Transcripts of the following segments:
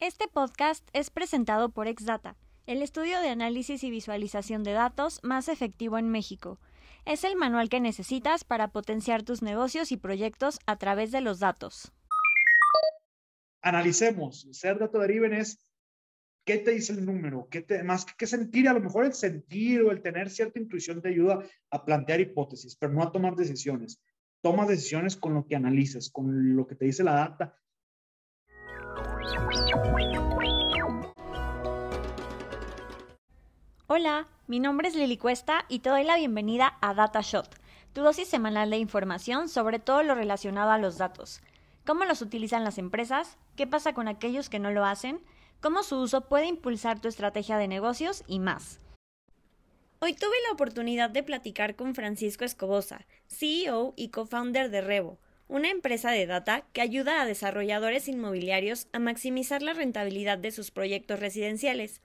Este podcast es presentado por Exdata, el estudio de análisis y visualización de datos más efectivo en México. Es el manual que necesitas para potenciar tus negocios y proyectos a través de los datos. Analicemos. Ser data driven es qué te dice el número, qué te, más que sentir. A lo mejor el sentir o el tener cierta intuición te ayuda a plantear hipótesis, pero no a tomar decisiones. Toma decisiones con lo que analizas, con lo que te dice la data Hola, mi nombre es Lili Cuesta y te doy la bienvenida a DataShot, tu dosis semanal de información sobre todo lo relacionado a los datos. ¿Cómo los utilizan las empresas? ¿Qué pasa con aquellos que no lo hacen? ¿Cómo su uso puede impulsar tu estrategia de negocios? Y más. Hoy tuve la oportunidad de platicar con Francisco Escobosa, CEO y co-founder de Revo, una empresa de data que ayuda a desarrolladores inmobiliarios a maximizar la rentabilidad de sus proyectos residenciales.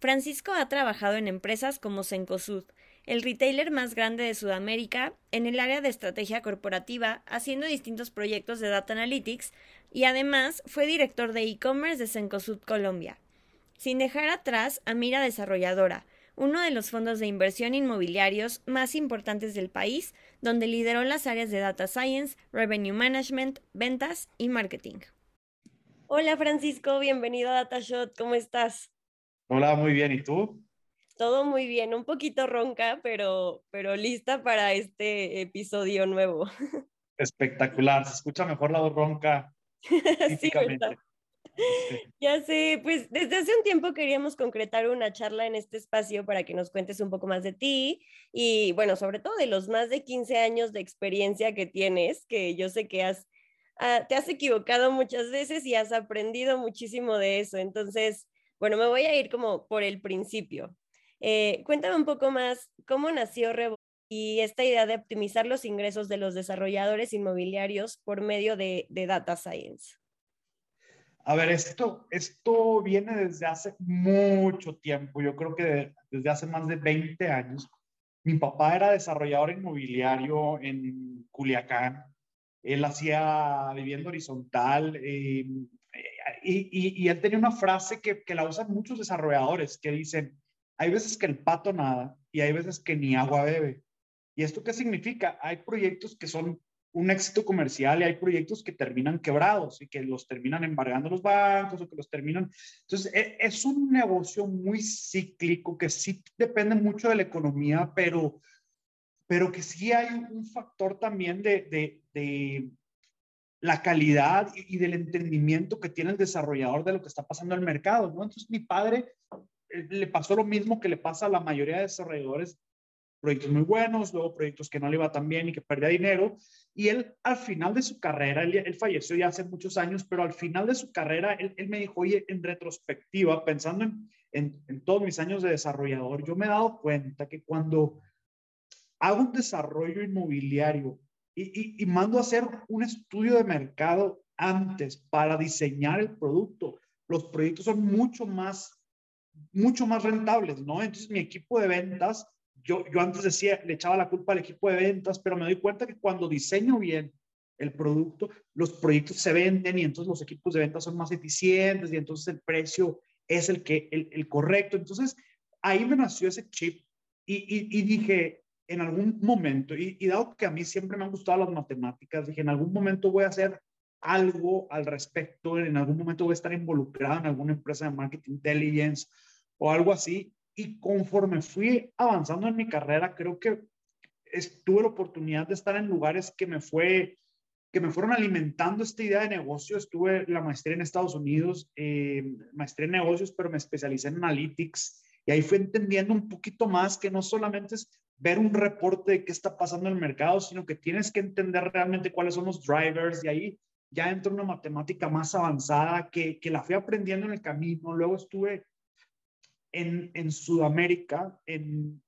Francisco ha trabajado en empresas como Cencosud, el retailer más grande de Sudamérica, en el área de estrategia corporativa, haciendo distintos proyectos de Data Analytics, y además fue director de e-commerce de Cencosud Colombia. Sin dejar atrás a Mira Desarrolladora, uno de los fondos de inversión inmobiliarios más importantes del país, donde lideró las áreas de Data Science, Revenue Management, Ventas y Marketing. Hola Francisco, bienvenido a DataShot, ¿cómo estás? Hola, muy bien. ¿Y tú? Todo muy bien, un poquito ronca, pero, pero lista para este episodio nuevo. Espectacular, se escucha mejor la voz ronca. sí, ¿verdad? Ya sé, pues desde hace un tiempo queríamos concretar una charla en este espacio para que nos cuentes un poco más de ti y bueno, sobre todo de los más de 15 años de experiencia que tienes, que yo sé que has, ah, te has equivocado muchas veces y has aprendido muchísimo de eso. Entonces, bueno, me voy a ir como por el principio. Eh, cuéntame un poco más cómo nació Revo y esta idea de optimizar los ingresos de los desarrolladores inmobiliarios por medio de, data science. A ver, esto, esto viene desde hace mucho tiempo, yo creo que desde hace más de 20 años. Mi papá era desarrollador inmobiliario en Culiacán. Él hacía vivienda horizontal, eh, y, él tenía una frase que, que la usan muchos desarrolladores que dicen, hay veces que el pato nada y hay veces que ni agua bebe. ¿Y esto qué significa? Hay proyectos que son un éxito comercial y hay proyectos que terminan quebrados y que los terminan embargando los bancos o que los terminan. Entonces, e, es un negocio muy cíclico que sí depende mucho de la economía, pero, pero que sí hay un factor también de, de, la calidad y, del entendimiento que tiene el desarrollador de lo que está pasando en el mercado, ¿no? Entonces mi padre eh, le pasó lo mismo que le pasa a la mayoría de desarrolladores, proyectos muy buenos, luego proyectos que no le iba tan bien y que perdía dinero, y él al final de su carrera, él, falleció ya hace muchos años, pero al final de su carrera, él, me dijo, oye, en retrospectiva, pensando en, en, en todos mis años de desarrollador, yo me he dado cuenta que cuando hago un desarrollo inmobiliario y, mando a hacer un estudio de mercado antes para diseñar el producto. Los proyectos son mucho más, mucho más rentables, ¿no? Entonces mi equipo de ventas, yo, antes decía, le echaba la culpa al equipo de ventas, pero me doy cuenta que cuando diseño bien el producto, los proyectos se venden y entonces los equipos de ventas son más eficientes y entonces el precio es el, que, el, correcto. Entonces ahí me nació ese chip y, y, y dije, en algún momento, y, dado que a mí siempre me han gustado las matemáticas, dije, en algún momento voy a hacer algo al respecto, en algún momento voy a estar involucrado en alguna empresa de marketing intelligence o algo así. Y conforme fui avanzando en mi carrera, creo que tuve la oportunidad de estar en lugares que me fue que me fueron alimentando esta idea de negocio. Estuve la maestría en Estados Unidos, eh, maestría en negocios, pero me especialicé en analytics y ahí fui entendiendo un poquito más que no solamente es ver un reporte de qué está pasando en el mercado, sino que tienes que entender realmente cuáles son los drivers y ahí ya entra una matemática más avanzada que, que la fui aprendiendo en el camino. Luego estuve en, en Sudamérica, en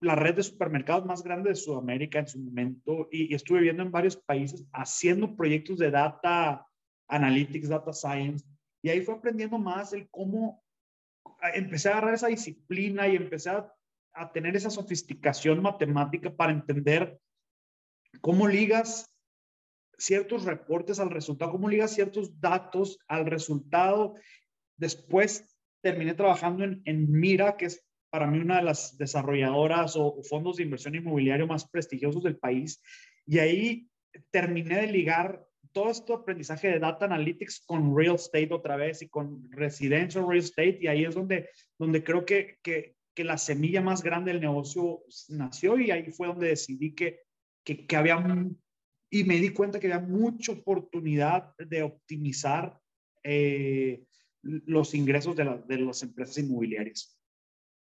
la red de supermercados más grande de Sudamérica en su momento y, y, estuve viendo en varios países haciendo proyectos de data analytics, data science y ahí fue aprendiendo más el cómo empecé a agarrar esa disciplina y empecé a a tener esa sofisticación matemática para entender cómo ligas ciertos reportes al resultado, cómo ligas ciertos datos al resultado después terminé trabajando en, en Mira, que es para mí una de las desarrolladoras o, fondos de inversión inmobiliario más prestigiosos del país. Y ahí terminé de ligar todo este aprendizaje de data analytics con real estate otra vez y con residential real estate. Y ahí es donde, donde creo que, que, que la semilla más grande del negocio nació y ahí fue donde decidí que, que, que había, y me di cuenta que había mucha oportunidad de optimizar eh, los ingresos de, de las empresas inmobiliarias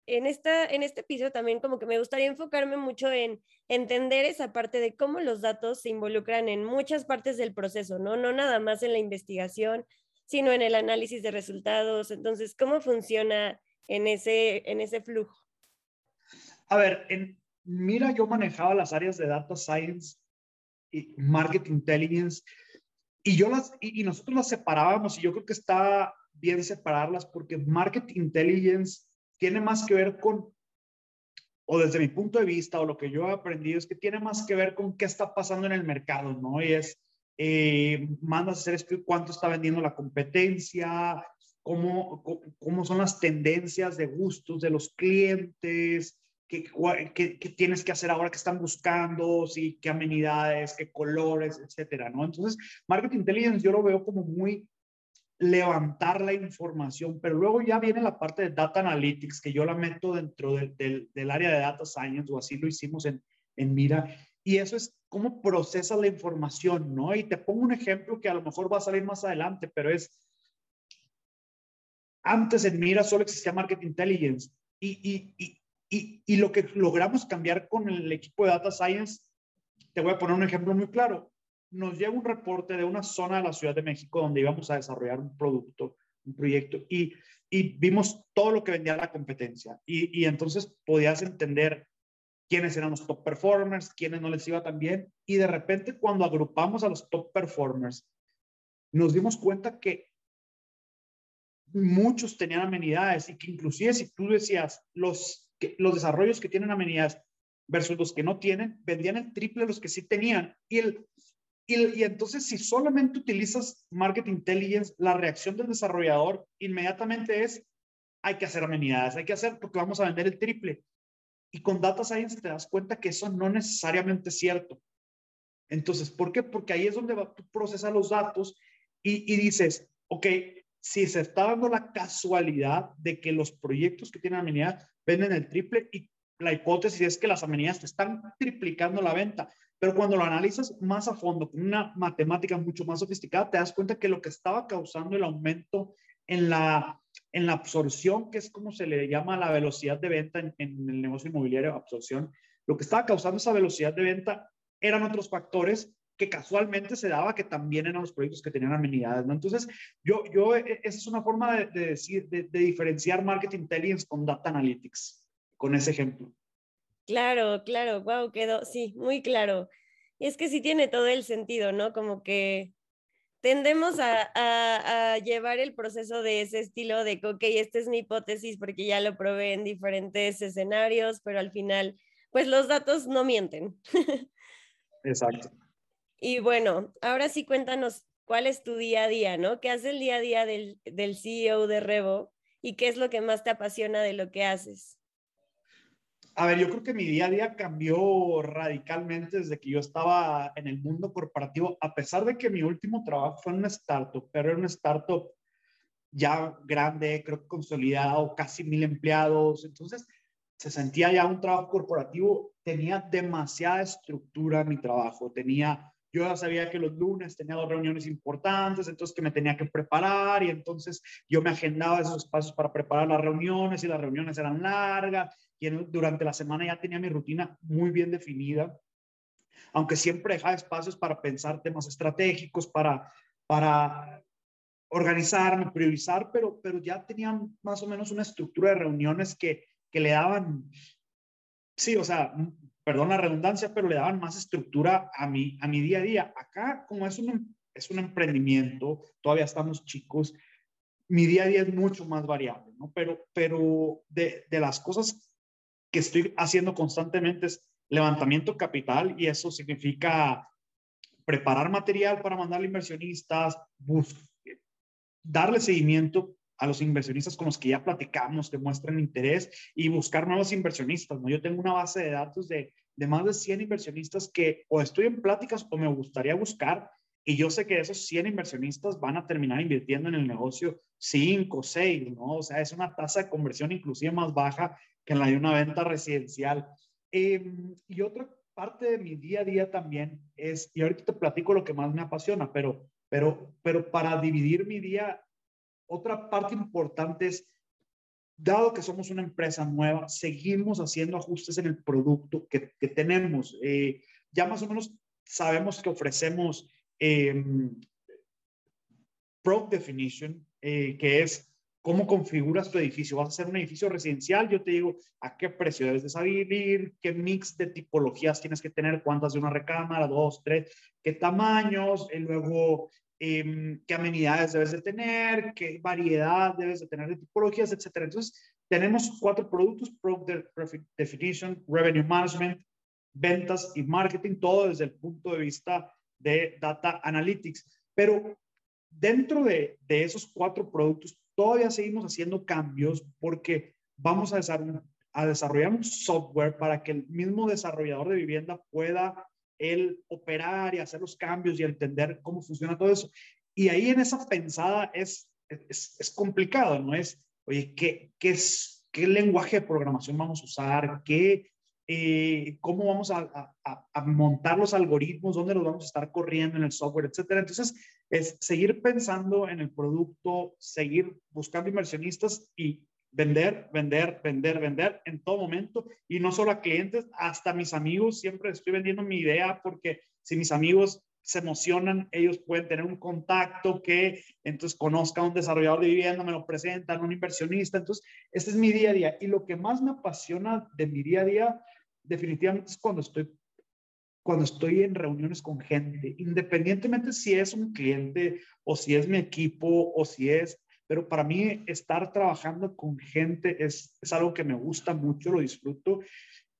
en, esta, en este episodio también como que me gustaría enfocarme mucho en entender esa parte de cómo los datos se involucran en muchas partes del proceso, ¿no? No nada más en la investigación, sino en el análisis de resultados. Entonces, ¿cómo funciona en ese, en ese flujo? A ver, en, mira, yo manejaba las áreas de data science y market intelligence y yo las, y, y nosotros las separábamos y yo creo que está bien separarlas porque market intelligence tiene más que ver con, o desde mi punto de vista, o lo que yo he aprendido, es que tiene más que ver con qué está pasando en el mercado, ¿no? Y es, eh, mandas a hacer cuánto está vendiendo la competencia, cómo, cómo son las tendencias de gustos de los clientes, qué, qué, qué, tienes que hacer ahora que están buscando, sí, qué amenidades, qué colores, etcétera, ¿no? Entonces, Market Intelligence yo lo veo como muy levantar la información, pero luego ya viene la parte de data analytics, que yo la meto dentro del área de data science, o así lo hicimos en, en Mira, y eso es cómo procesas la información, ¿no? Y te pongo un ejemplo que a lo mejor va a salir más adelante, pero es, antes en Mira solo existía Market Intelligence, y, y, y, y lo que logramos cambiar con el equipo de data science, te voy a poner un ejemplo muy claro nos llega un reporte de una zona de la Ciudad de México donde íbamos a desarrollar un producto, un proyecto, y, y vimos todo lo que vendía la competencia. Y, y, entonces podías entender quiénes eran los top performers, quiénes no les iba tan bien. Y de repente cuando agrupamos a los top performers, nos dimos cuenta que muchos tenían amenidades y que inclusive si tú decías los, que, los desarrollos que tienen amenidades versus los que no tienen, vendían el triple de los que sí tenían. Y el, y, entonces, si solamente utilizas Market Intelligence, la reacción del desarrollador inmediatamente es, hay que hacer amenidades, hay que hacer porque vamos a vender el triple. Y con Data Science te das cuenta que eso no necesariamente es cierto. Entonces, ¿por qué? Porque ahí es donde va, tú procesas los datos y, dices, ok, si se está dando la casualidad de que los proyectos que tienen amenidad venden el triple y la hipótesis es que las amenidades te están triplicando la venta. Pero cuando lo analizas más a fondo, con una matemática mucho más sofisticada, te das cuenta que lo que estaba causando el aumento en la, en la absorción, que es como se le llama la velocidad de venta en, el negocio inmobiliario, absorción, lo que estaba causando esa velocidad de venta eran otros factores que casualmente se daba que también eran los proyectos que tenían amenidades, ¿no? Entonces, yo, yo, e, esa es una forma de, de decir, de, de diferenciar market intelligence con data analytics, con ese ejemplo. Claro, claro, wow, quedó, sí, muy claro. Y es que sí tiene todo el sentido, ¿no? Como que tendemos a, a, llevar el proceso de ese estilo de, ok, esta es mi hipótesis porque ya lo probé en diferentes escenarios, pero al final, pues los datos no mienten. Exacto. Y bueno, ahora sí cuéntanos cuál es tu día a día, ¿no? ¿Qué hace el día a día del, del CEO de Revo y qué es lo que más te apasiona de lo que haces? A ver, yo creo que mi día a día cambió radicalmente desde que yo estaba en el mundo corporativo, a pesar de que mi último trabajo fue en una startup, pero era una startup ya grande, creo que consolidado, casi mil empleados. Entonces, se sentía ya un trabajo corporativo, tenía demasiada estructura en mi trabajo, tenía yo ya sabía que los lunes tenía dos reuniones importantes, entonces que me tenía que preparar y entonces yo me agendaba esos espacios para preparar las reuniones y las reuniones eran largas y durante la semana ya tenía mi rutina muy bien definida, aunque siempre dejaba espacios para pensar temas estratégicos, para, para organizarme, priorizar, pero, pero ya tenía más o menos una estructura de reuniones que, que le daban, sí, o sea, perdón la redundancia, pero le daban más estructura a mi, a mi día a día. Acá, como es un, es un emprendimiento, todavía estamos chicos, mi día a día es mucho más variable, ¿no? Pero, pero de, de las cosas que estoy haciendo constantemente es levantamiento capital y eso significa preparar material para mandarle inversionistas, darle seguimiento a los inversionistas con los que ya platicamos, que muestren interés y buscar nuevos inversionistas. ¿no? Yo tengo una base de datos de, de más de 100 inversionistas que o estoy en pláticas o me gustaría buscar y yo sé que esos 100 inversionistas van a terminar invirtiendo en el negocio 5, 6, ¿no? O sea, es una tasa de conversión inclusive más baja que en la de una venta residencial. Em, y otra parte de mi día a día también es, y ahorita te platico lo que más me apasiona, pero, pero, pero para dividir mi día, otra parte importante es, dado que somos una empresa nueva, seguimos haciendo ajustes en el producto que, que tenemos. Eh, ya más o menos sabemos que ofrecemos eh, Product Definition, que es cómo configuras tu edificio. Vas a hacer un edificio residencial, yo te digo a qué precio debes de salir, qué mix de tipologías tienes que tener, cuántas de una recámara, dos, tres, qué tamaños, y luego em, qué amenidades debes de tener, qué variedad debes de tener de tipologías, etcétera. Entonces, tenemos cuatro productos, Product Definition, Revenue Management, ventas y marketing, todo desde el punto de vista de Data Analytics. Pero dentro de, esos cuatro productos, todavía seguimos haciendo cambios porque vamos a desarrollar, a desarrollar un software para que el mismo desarrollador de vivienda pueda él operar y hacer los cambios y entender cómo funciona todo eso. Y ahí en esa pensada es, es, complicado, ¿no? Es, oye, ¿qué, qué, es, ¿qué lenguaje de programación vamos a usar? ¿Qué, eh, cómo vamos a, montar los algoritmos, dónde los vamos a estar corriendo en el software, etcétera. Entonces, es seguir pensando en el producto, seguir buscando inversionistas y vender, vender, vender, vender en todo momento. Y no solo a clientes, hasta mis amigos. Siempre estoy vendiendo mi idea porque si mis amigos se emocionan, ellos pueden tener un contacto que entonces conozca a un desarrollador de vivienda, me lo presentan, un inversionista. Entonces, este es mi día a día. Y lo que más me apasiona de mi día a día definitivamente es cuando estoy, cuando estoy en reuniones con gente, independientemente si es un cliente o si es mi equipo o si es, pero para mí estar trabajando con gente es, es algo que me gusta mucho, lo disfruto.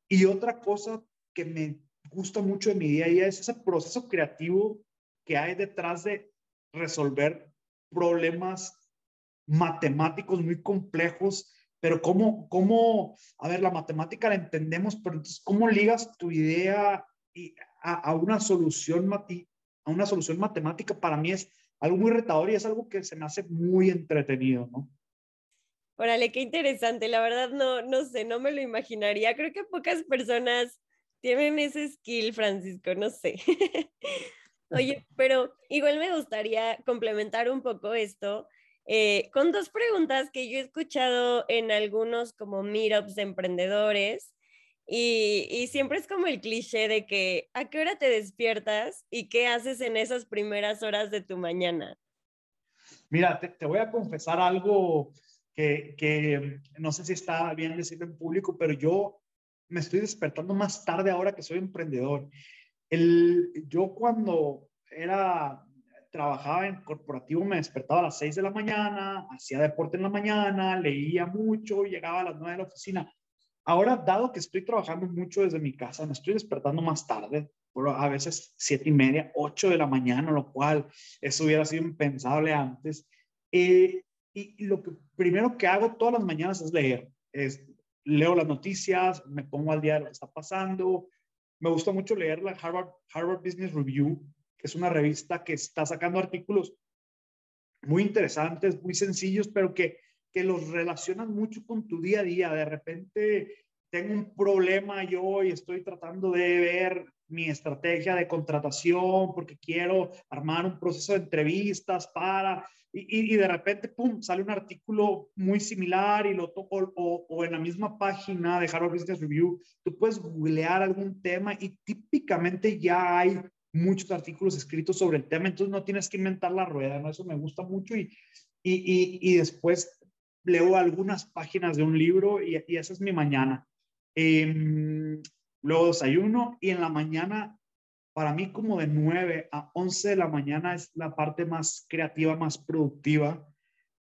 Y otra cosa que me gusta mucho de mi día a día es ese proceso creativo que hay detrás de resolver problemas matemáticos muy complejos pero cómo, cómo, a ver, la matemática la entendemos, pero entonces, ¿cómo ligas tu idea a, a, una solución a una solución matemática? Para mí es algo muy retador y es algo que se me hace muy entretenido, ¿no? Órale, qué interesante. La verdad no, no sé, no me lo imaginaría. Creo que pocas personas tienen ese skill, Francisco, no sé. Oye, pero igual me gustaría complementar un poco esto eh, con dos preguntas que yo he escuchado en algunos como meetups de emprendedores y, siempre es como el cliché de que a qué hora te despiertas y qué haces en esas primeras horas de tu mañana. Mira, te, voy a confesar algo que, que, no sé si está bien decirlo en público, pero yo me estoy despertando más tarde ahora que soy emprendedor. El, yo cuando era trabajaba en corporativo, me despertaba a las 6 de la mañana, hacía deporte en la mañana, leía mucho, llegaba a las 9 de la oficina. Ahora, dado que estoy trabajando mucho desde mi casa, me estoy despertando más tarde, a veces 7 y media, 8 de la mañana, lo cual eso hubiera sido impensable antes. Eh, y lo que primero que hago todas las mañanas es leer. Es, leo las noticias, me pongo al día de lo que está pasando. Me gusta mucho leer la Harvard, Harvard Business Review, que es una revista que está sacando artículos muy interesantes, muy sencillos, pero que, que los relacionan mucho con tu día a día. De repente tengo un problema yo y estoy tratando de ver mi estrategia de contratación porque quiero armar un proceso de entrevistas para, y, y de repente, pum, sale un artículo muy similar y lo toco, o, en la misma página de Harvard Business Review, tú puedes googlear algún tema y típicamente ya hay muchos artículos escritos sobre el tema, entonces no tienes que inventar la rueda, ¿no? Eso me gusta mucho y, y, y, después leo algunas páginas de un libro y, y esa es mi mañana. Eh, luego desayuno y en la mañana, para mí como de 9 a 11 de la mañana es la parte más creativa, más productiva.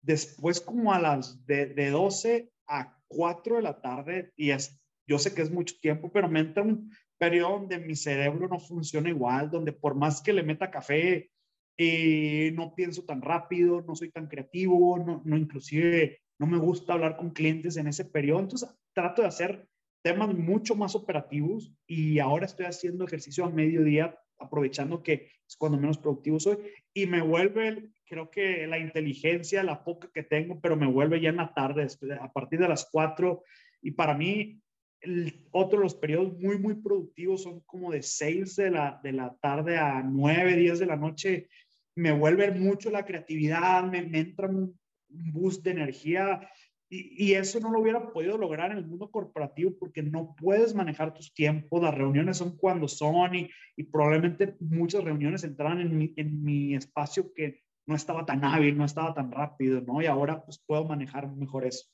Después como a las de, de 12 a 4 de la tarde, y es, yo sé que es mucho tiempo, pero me entra un, periodo donde mi cerebro no funciona igual, donde por más que le meta café, eh, no pienso tan rápido, no soy tan creativo, no, no inclusive no me gusta hablar con clientes en ese periodo, entonces trato de hacer temas mucho más operativos y ahora estoy haciendo ejercicio a mediodía aprovechando que es cuando menos productivo soy y me vuelve, creo que la inteligencia, la poca que tengo, pero me vuelve ya en la tarde, a partir de las 4 y para mí el, otro los periodos muy, muy productivos son como de 6 de la, de la tarde a 9, 10 de la noche. Me vuelve mucho la creatividad, me, me entra un, boost de energía y, y, eso no lo hubiera podido lograr en el mundo corporativo porque no puedes manejar tus tiempos, las reuniones son cuando son y, y probablemente muchas reuniones entraban en mi, en mi espacio que no estaba tan hábil, no estaba tan rápido, ¿no? Y ahora pues puedo manejar mejor eso.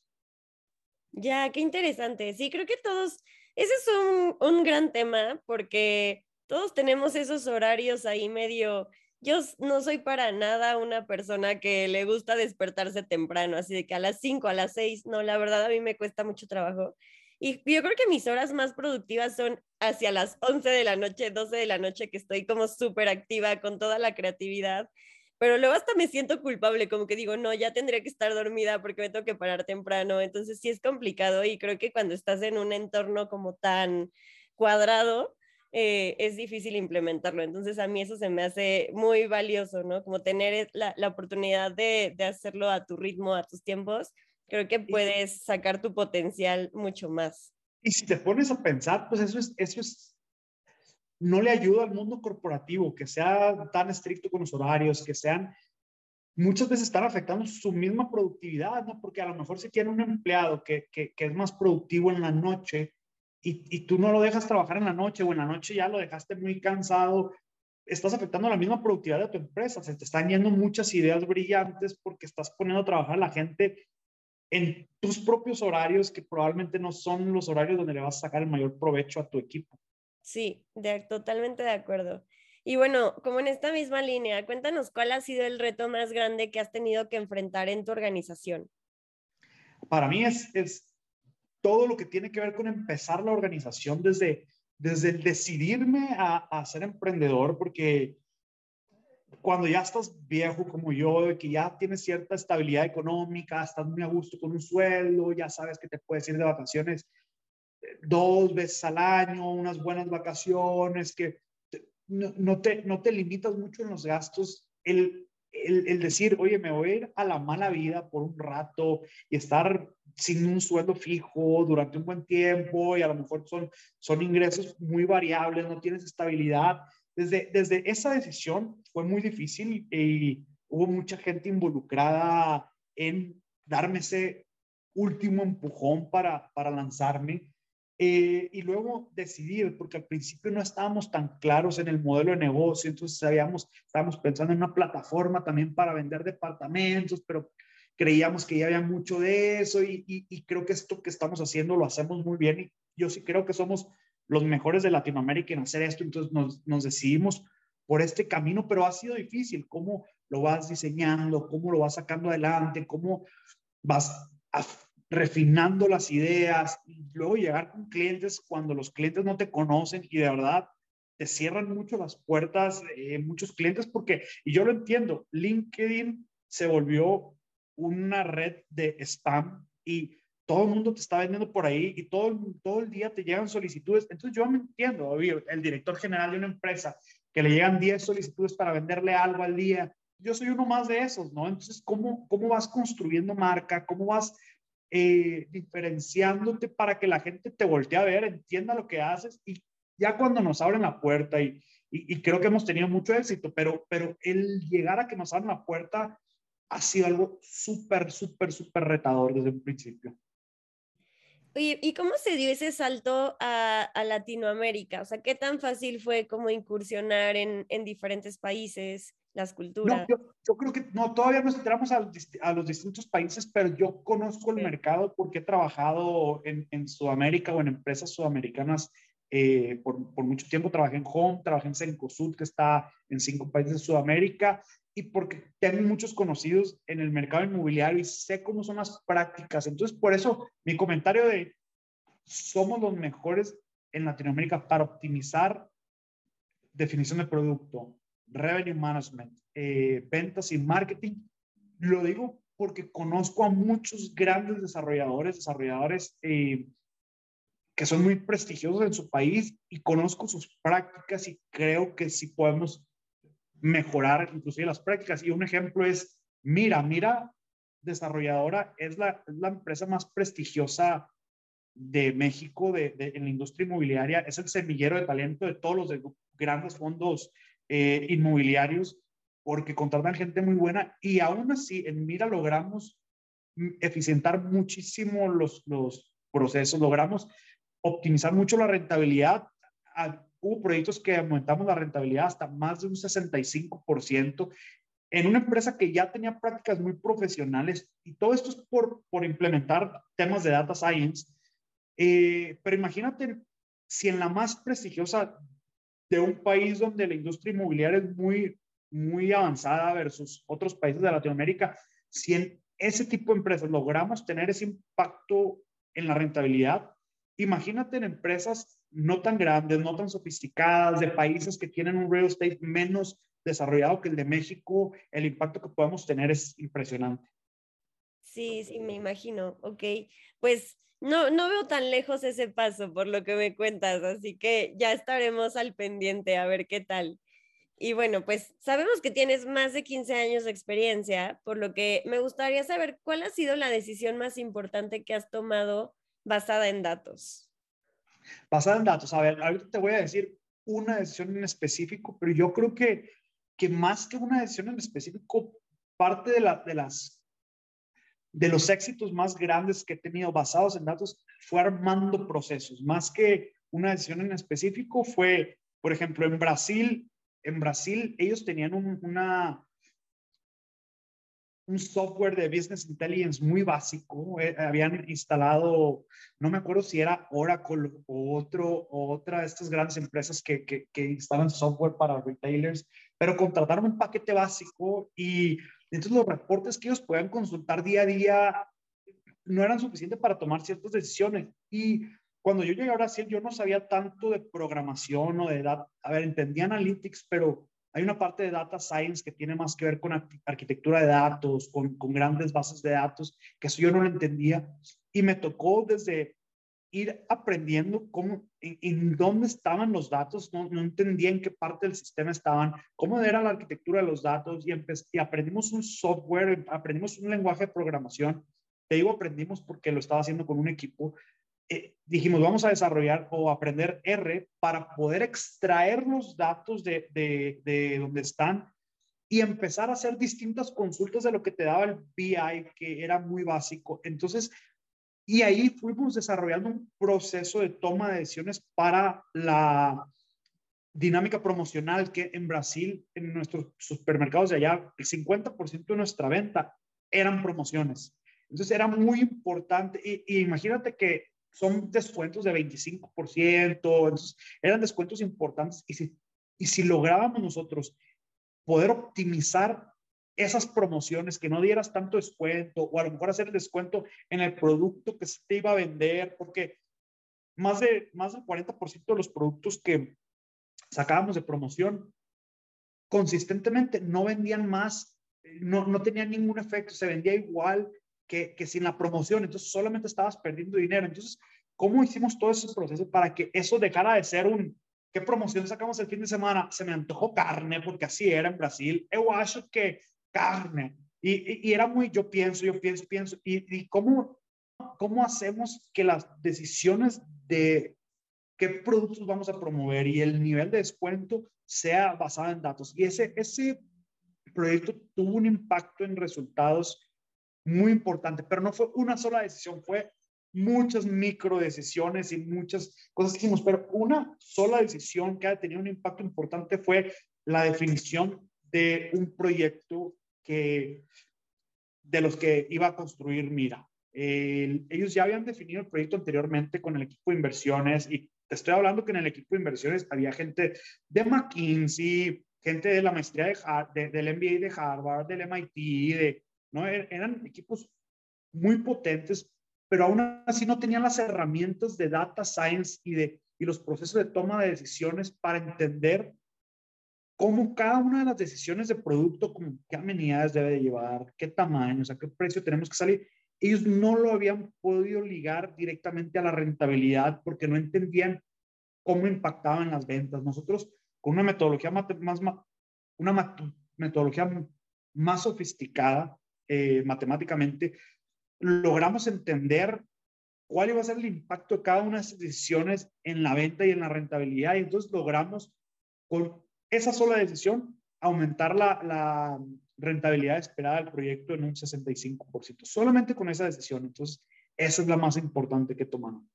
Ya, qué interesante. Sí, creo que todos, ese es un, un gran tema porque todos tenemos esos horarios ahí medio yo no soy para nada una persona que le gusta despertarse temprano, así de que a las 5, a las 6, no, la verdad a mí me cuesta mucho trabajo. Y yo creo que mis horas más productivas son hacia las 11 de la noche, 12 de la noche, que estoy como súper activa con toda la creatividad pero luego hasta me siento culpable, como que digo, no, ya tendría que estar dormida porque me tengo que parar temprano, entonces sí es complicado y creo que cuando estás en un entorno como tan cuadrado, eh, es difícil implementarlo, entonces a mí eso se me hace muy valioso, ¿no? Como tener la, la oportunidad de, de hacerlo a tu ritmo, a tus tiempos, creo que puedes sacar tu potencial mucho más. Y si te pones a pensar, pues eso es, eso es no le ayuda al mundo corporativo que sea tan estricto con los horarios, que sean, muchas veces están afectando su misma productividad, ¿no? Porque a lo mejor si tiene un empleado que, que, es más productivo en la noche y, y, tú no lo dejas trabajar en la noche o en la noche ya lo dejaste muy cansado, estás afectando la misma productividad de tu empresa, se te están yendo muchas ideas brillantes porque estás poniendo a trabajar a la gente en tus propios horarios que probablemente no son los horarios donde le vas a sacar el mayor provecho a tu equipo. Sí, de, totalmente de acuerdo. Y bueno, como en esta misma línea, cuéntanos cuál ha sido el reto más grande que has tenido que enfrentar en tu organización. Para mí es, es todo lo que tiene que ver con empezar la organización desde, desde el decidirme a, a ser emprendedor, porque cuando ya estás viejo como yo, que ya tienes cierta estabilidad económica, estás muy a gusto con un sueldo, ya sabes que te puedes ir de vacaciones dos veces al año, unas buenas vacaciones, que no, te, no te limitas mucho en los gastos. El, el, decir, oye, me voy a ir a la mala vida por un rato y estar sin un sueldo fijo durante un buen tiempo y a lo mejor son, son ingresos muy variables, no tienes estabilidad. Desde, desde esa decisión fue muy difícil y hubo mucha gente involucrada en darme ese último empujón para, para lanzarme. Eh, y luego decidir, porque al principio no estábamos tan claros en el modelo de negocio, entonces sabíamos, estábamos pensando en una plataforma también para vender departamentos, pero creíamos que ya había mucho de eso y, y, creo que esto que estamos haciendo lo hacemos muy bien y yo sí creo que somos los mejores de Latinoamérica en hacer esto, entonces nos, nos decidimos por este camino, pero ha sido difícil, cómo lo vas diseñando, cómo lo vas sacando adelante, cómo vas a refinando las ideas y luego llegar con clientes cuando los clientes no te conocen y de verdad te cierran mucho las puertas eh, muchos clientes porque, y yo lo entiendo, LinkedIn se volvió una red de spam y todo el mundo te está vendiendo por ahí y todo, todo el día te llegan solicitudes. Entonces yo me entiendo, el director general de una empresa que le llegan 10 solicitudes para venderle algo al día. Yo soy uno más de esos, ¿no? Entonces, ¿cómo, cómo vas construyendo marca? ¿Cómo vas eh, diferenciándote para que la gente te voltee a ver, entienda lo que haces y ya cuando nos abren la puerta y, y, creo que hemos tenido mucho éxito, pero, pero el llegar a que nos abran la puerta ha sido algo súper, súper, súper retador desde un principio. ¿y cómo se dio ese salto a, a, Latinoamérica? O sea, ¿qué tan fácil fue como incursionar en, en diferentes países? Las culturas. No, yo, creo que no, todavía no entramos a, a, los distintos países, pero yo conozco el mercado porque he trabajado en, en, Sudamérica o en empresas sudamericanas eh, por, por, mucho tiempo. Trabajé en Home, trabajé en Cencosud, que está en cinco países de Sudamérica, y porque tengo muchos conocidos en el mercado inmobiliario y sé cómo son las prácticas. Entonces, por eso mi comentario de somos los mejores en Latinoamérica para optimizar definición de producto, revenue management, eh, ventas y marketing. Lo digo porque conozco a muchos grandes desarrolladores, desarrolladores eh, que son muy prestigiosos en su país y conozco sus prácticas y creo que sí podemos mejorar inclusive las prácticas. Y un ejemplo es Mira, Mira desarrolladora es la, la empresa más prestigiosa de México de, en la industria inmobiliaria, es el semillero de talento de todos los grandes fondos eh, inmobiliarios porque contratan gente muy buena y aún así en Mira logramos eficientar muchísimo los, los procesos, logramos optimizar mucho la rentabilidad. Ah, hubo proyectos que aumentamos la rentabilidad hasta más de un 65% en una empresa que ya tenía prácticas muy profesionales y todo esto es por, por implementar temas de data science. Eh, pero imagínate si en la más prestigiosa de un país donde la industria inmobiliaria es muy, muy avanzada versus otros países de Latinoamérica, si en ese tipo de empresas logramos tener ese impacto en la rentabilidad, imagínate en empresas no tan grandes, no tan sofisticadas, de países que tienen un real estate menos desarrollado que el de México, el impacto que podemos tener es impresionante. Sí, sí, me imagino. Ok, pues no, no veo tan lejos ese paso por lo que me cuentas, así que ya estaremos al pendiente a ver qué tal. Y bueno, pues sabemos que tienes más de 15 años de experiencia, por lo que me gustaría saber cuál ha sido la decisión más importante que has tomado basada en datos. Basada en datos, a ver, ahorita te voy a decir una decisión en específico, pero yo creo que, que más que una decisión en específico, parte de, la, de las de los éxitos más grandes que he tenido basados en datos fue armando procesos, más que una decisión en específico, fue, por ejemplo, en Brasil, en Brasil ellos tenían un, un software de business intelligence muy básico. Eh, habían instalado, no me acuerdo si era Oracle o otro, otra de estas grandes empresas que, que instalan software para retailers, pero contrataron un paquete básico y entonces los reportes que ellos podían consultar día a día no eran suficientes para tomar ciertas decisiones. Y cuando yo llegué a Brasil, yo no sabía tanto de programación o de data. A ver, entendía analytics, pero hay una parte de data science que tiene más que ver con arquitectura de datos, con, con grandes bases de datos, que eso yo no lo entendía. Y me tocó desde ir aprendiendo cómo, en, dónde estaban los datos, no, no, entendía en qué parte del sistema estaban, cómo era la arquitectura de los datos y, y aprendimos un software, aprendimos un lenguaje de programación. Te digo aprendimos porque lo estaba haciendo con un equipo. Eh, dijimos, vamos a desarrollar o aprender R para poder extraer los datos de, de, de donde están y empezar a hacer distintas consultas de lo que te daba el BI, que era muy básico. Entonces, y ahí fuimos desarrollando un proceso de toma de decisiones para la dinámica promocional que en Brasil, en nuestros supermercados de allá, el 50% de nuestra venta eran promociones. Entonces era muy importante y, imagínate que son descuentos de 25%, entonces eran descuentos importantes y si, y si lográbamos nosotros poder optimizar esas promociones, que no dieras tanto descuento o a lo mejor hacer el descuento en el producto que se te iba a vender, porque más, de, más del 40% de los productos que sacábamos de promoción consistentemente no vendían más, no, no tenían ningún efecto, se vendía igual que, que sin la promoción, entonces solamente estabas perdiendo dinero. Entonces, ¿cómo hicimos todo ese proceso para que eso dejara de ser un, ¿qué promoción sacamos el fin de semana? Se me antojó carne porque así era en Brasil. Eu que carne. Y, y, era muy, yo pienso, yo pienso, pienso, y, y cómo, cómo hacemos que las decisiones de qué productos vamos a promover y el nivel de descuento sea basado en datos. Y ese, ese proyecto tuvo un impacto en resultados muy importante, pero no fue una sola decisión, fue muchas micro decisiones y muchas cosas que hicimos, pero una sola decisión que ha tenido un impacto importante fue la definición de un proyecto que, de los que iba a construir Mira. ellos ya habían definido el proyecto anteriormente con el equipo de inversiones y te estoy hablando que en el equipo de inversiones había gente de McKinsey, gente de la maestría de, del MBA de Harvard, del MIT, de, ¿no? Er, eran equipos muy potentes, pero aún así no tenían las herramientas de data science y, de, y los procesos de toma de decisiones para entender cómo cada una de las decisiones de producto, como qué amenidades debe llevar, qué tamaño, o sea, qué precio tenemos que salir, ellos no lo habían podido ligar directamente a la rentabilidad porque no entendían cómo impactaban las ventas. Nosotros, con una metodología más, una metodología más sofisticada eh, matemáticamente, logramos entender cuál iba a ser el impacto de cada una de esas decisiones en la venta y en la rentabilidad. Y entonces logramos, con esa sola decisión, aumentar la, rentabilidad esperada del proyecto en un 65%, solamente con esa decisión. Entonces, esa es la más importante que tomaron.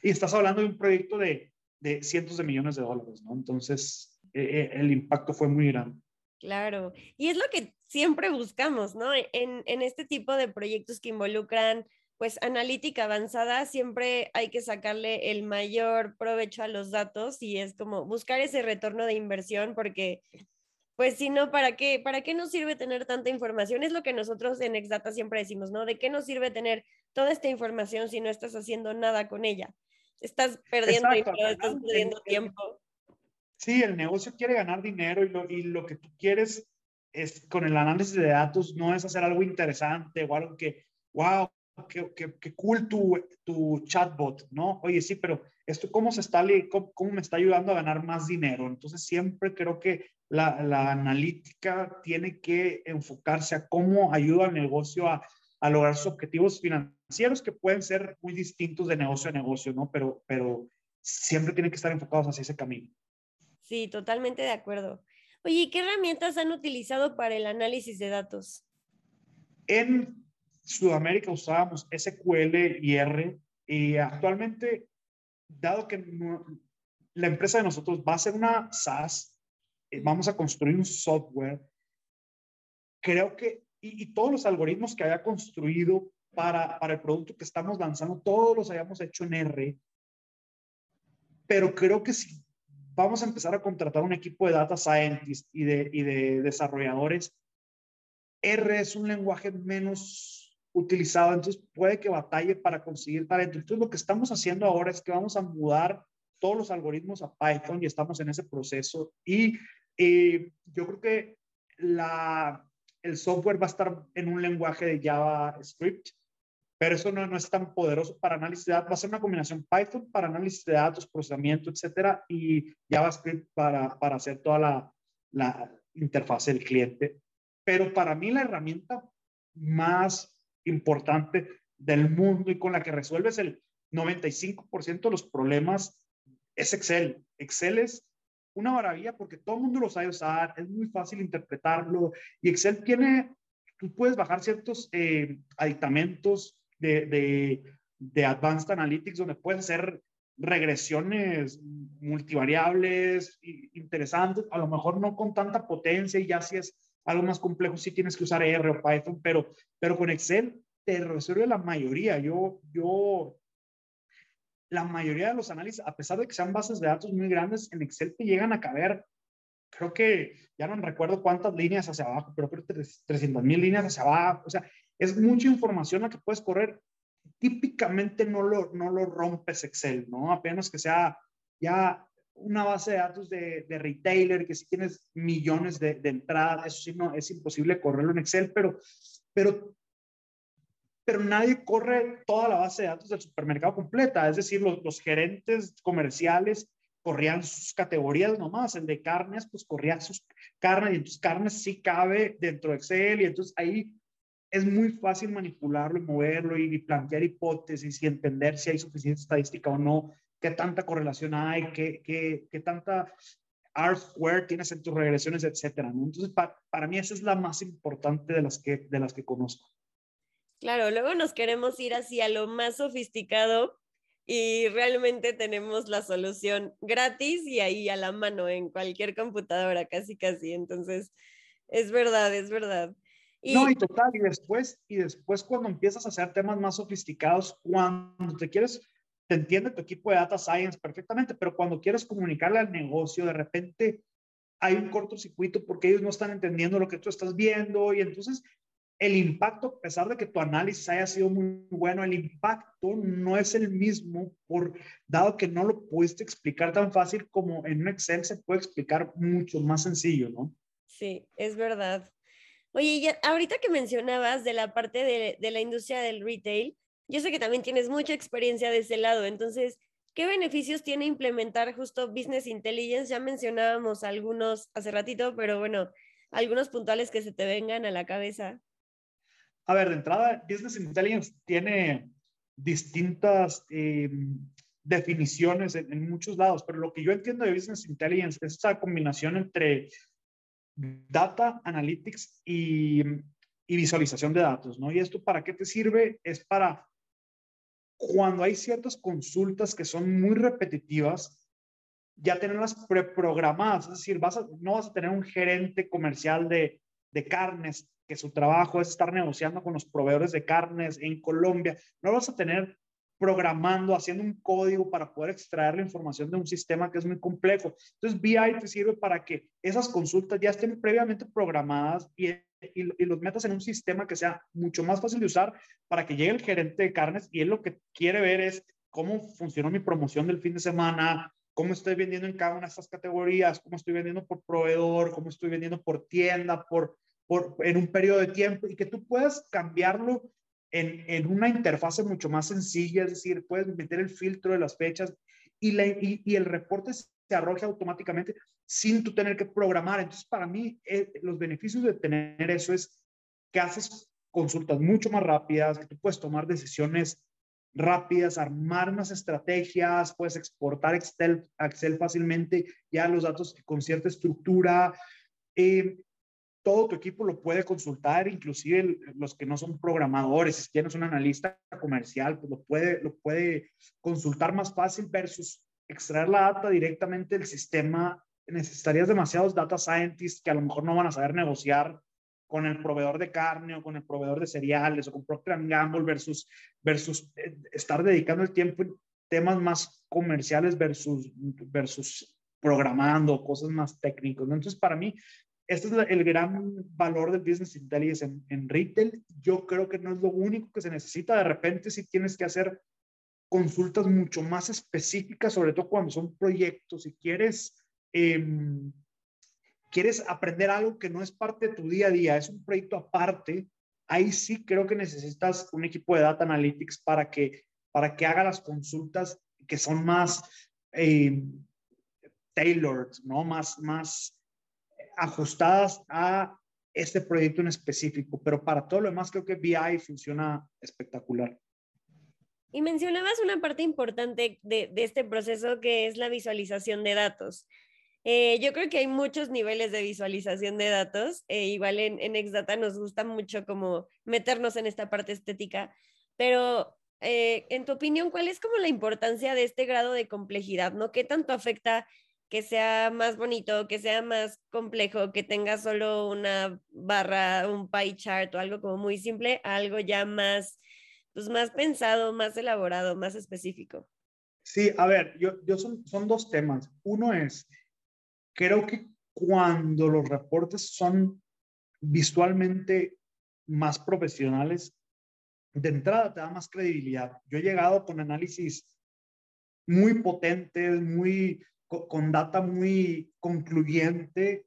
Y estás hablando de un proyecto de, de cientos de millones de dólares, ¿no? Entonces, eh, eh, el impacto fue muy grande. Claro, y es lo que siempre buscamos, ¿no? En, en este tipo de proyectos que involucran pues analítica avanzada, siempre hay que sacarle el mayor provecho a los datos y es como buscar ese retorno de inversión porque pues si no, ¿para qué? ¿Para qué nos sirve tener tanta información? Es lo que nosotros en Exdata siempre decimos, ¿no? ¿De qué nos sirve tener toda esta información si no estás haciendo nada con ella? Estás perdiendo dinero, estás perdiendo tiempo. Sí, el negocio quiere ganar dinero y lo, y lo que tú quieres es con el análisis de datos no es hacer algo interesante o algo que, wow, qué, qué, cool tu, tu, chatbot, ¿no? Oye, sí, pero esto cómo se está, cómo, cómo, me está ayudando a ganar más dinero. Entonces, siempre creo que la, la analítica tiene que enfocarse a cómo ayuda al negocio a, a, lograr sus objetivos financieros que pueden ser muy distintos de negocio a negocio, ¿no? Pero, pero siempre tienen que estar enfocados hacia ese camino. Sí, totalmente de acuerdo. Oye, ¿qué herramientas han utilizado para el análisis de datos? En Sudamérica usábamos SQL y R y actualmente, dado que la empresa de nosotros va a ser una SaaS, eh, vamos a construir un software, creo que, y, todos los algoritmos que haya construido para, para el producto que estamos lanzando, todos los hayamos hecho en R, pero creo que si vamos a empezar a contratar un equipo de data scientists y de, y de desarrolladores, R es un lenguaje menos utilizado, entonces puede que batalle para conseguir talento. Entonces lo que estamos haciendo ahora es que vamos a mudar todos los algoritmos a Python y estamos en ese proceso y eh, yo creo que la, el software va a estar en un lenguaje de JavaScript, pero eso no, no es tan poderoso para análisis de datos. Va a ser una combinación Python para análisis de datos, procesamiento, etcétera, y JavaScript para, para hacer toda la, la interfaz del cliente. Pero para mí la herramienta más importante del mundo y con la que resuelves el 95% de los problemas es Excel. Excel es una maravilla porque todo el mundo lo sabe usar, es muy fácil interpretarlo y Excel tiene, tú puedes bajar ciertos eh, aditamentos de, de, de Advanced Analytics donde puedes hacer regresiones multivariables interesantes, a lo mejor no con tanta potencia y ya si es algo más complejo sí tienes que usar R o Python, pero, pero con Excel te resuelve la mayoría. Yo, yo, la mayoría de los análisis, a pesar de que sean bases de datos muy grandes, en Excel te llegan a caber, creo que ya no recuerdo cuántas líneas hacia abajo, pero creo que 300 mil líneas hacia abajo. O sea, es mucha información la que puedes correr. Típicamente no lo, no lo rompes Excel, ¿no? Apenas que sea ya una base de datos de, de retailer, que si tienes millones de, de, entradas, eso sí, no, es imposible correrlo en Excel, pero, pero, pero nadie corre toda la base de datos del supermercado completa, es decir, los, los gerentes comerciales corrían sus categorías nomás, el de carnes, pues corría sus carnes, y entonces carnes sí cabe dentro de Excel, y entonces ahí es muy fácil manipularlo y moverlo y plantear hipótesis y entender si hay suficiente estadística o no qué tanta correlación hay, qué, qué, qué tanta R-square tienes en tus regresiones, etcétera. ¿no? Entonces, para mí esa es la más importante de las, que, de las que conozco. Claro, luego nos queremos ir hacia lo más sofisticado y realmente tenemos la solución gratis y ahí a la mano en cualquier computadora, casi casi. Entonces, es verdad, es verdad. Y... No, y total, y después, y después cuando empiezas a hacer temas más sofisticados, cuando te quieres te entiende tu equipo de data science perfectamente, pero cuando quieres comunicarle al negocio, de repente hay un cortocircuito porque ellos no están entendiendo lo que tú estás viendo y entonces el impacto, a pesar de que tu análisis haya sido muy bueno, el impacto no es el mismo, por, dado que no lo pudiste explicar tan fácil como en un Excel se puede explicar mucho más sencillo, ¿no? Sí, es verdad. Oye, ya, ahorita que mencionabas de la parte de, de la industria del retail, yo sé que también tienes mucha experiencia de ese lado, entonces, ¿qué beneficios tiene implementar justo Business Intelligence? Ya mencionábamos algunos hace ratito, pero bueno, algunos puntuales que se te vengan a la cabeza. A ver, de entrada, Business Intelligence tiene distintas eh, definiciones en, en, muchos lados, pero lo que yo entiendo de Business Intelligence es esa combinación entre data analytics y, y visualización de datos, ¿no? ¿Y esto para qué te sirve? Es para cuando hay ciertas consultas que son muy repetitivas, ya tenerlas preprogramadas, es decir, vas a, no vas a tener un gerente comercial de, de carnes que su trabajo es estar negociando con los proveedores de carnes en Colombia, no vas a tener programando, haciendo un código para poder extraer la información de un sistema que es muy complejo. Entonces, BI te sirve para que esas consultas ya estén previamente programadas y, y, y, los metas en un sistema que sea mucho más fácil de usar para que llegue el gerente de carnes y él lo que quiere ver es cómo funcionó mi promoción del fin de semana, cómo estoy vendiendo en cada una de estas categorías, cómo estoy vendiendo por proveedor, cómo estoy vendiendo por tienda, por, por, en un periodo de tiempo y que tú puedas cambiarlo en, en, una interfase mucho más sencilla, es decir, puedes meter el filtro de las fechas y, la, y, y el reporte se arroja automáticamente sin tú tener que programar. Entonces, para mí, eh, los beneficios de tener eso es que haces consultas mucho más rápidas, que tú puedes tomar decisiones rápidas, armar unas estrategias, puedes exportar Excel, Excel fácilmente, ya los datos con cierta estructura. Eh, todo tu equipo lo puede consultar, inclusive el, los que no son programadores, si tienes un analista comercial, pues lo puede, lo puede consultar más fácil versus extraer la data directamente del sistema. Necesitarías demasiados data scientists que a lo mejor no van a saber negociar con el proveedor de carne o con el proveedor de cereales o con Procter Gamble versus, versus eh, estar dedicando el tiempo en temas más comerciales versus, versus programando, cosas más técnicos. ¿no? Entonces, para mí, este es el gran valor del Business Intelligence en, en, retail. Yo creo que no es lo único que se necesita. De repente, si tienes que hacer consultas mucho más específicas, sobre todo cuando son proyectos, si quieres, eh, quieres aprender algo que no es parte de tu día a día, es un proyecto aparte, ahí sí creo que necesitas un equipo de data analytics para que, para que haga las consultas que son más eh, tailored, ¿no? Más, más ajustadas a este proyecto en específico, pero para todo lo demás creo que BI funciona espectacular. Y mencionabas una parte importante de, este proceso que es la visualización de datos. Eh, yo creo que hay muchos niveles de visualización de datos. Eh, igual en, en Exdata nos gusta mucho como meternos en esta parte estética, pero eh, en tu opinión, ¿cuál es como la importancia de este grado de complejidad? ¿no? ¿Qué tanto afecta que sea más bonito, que sea más complejo, que tenga solo una barra, un pie chart o algo como muy simple, algo ya más, pues más pensado, más elaborado, más específico. Sí, a ver, yo, yo son, son dos temas. Uno es, creo que cuando los reportes son visualmente más profesionales, de entrada te da más credibilidad. Yo he llegado con análisis muy potentes, muy con data muy concluyente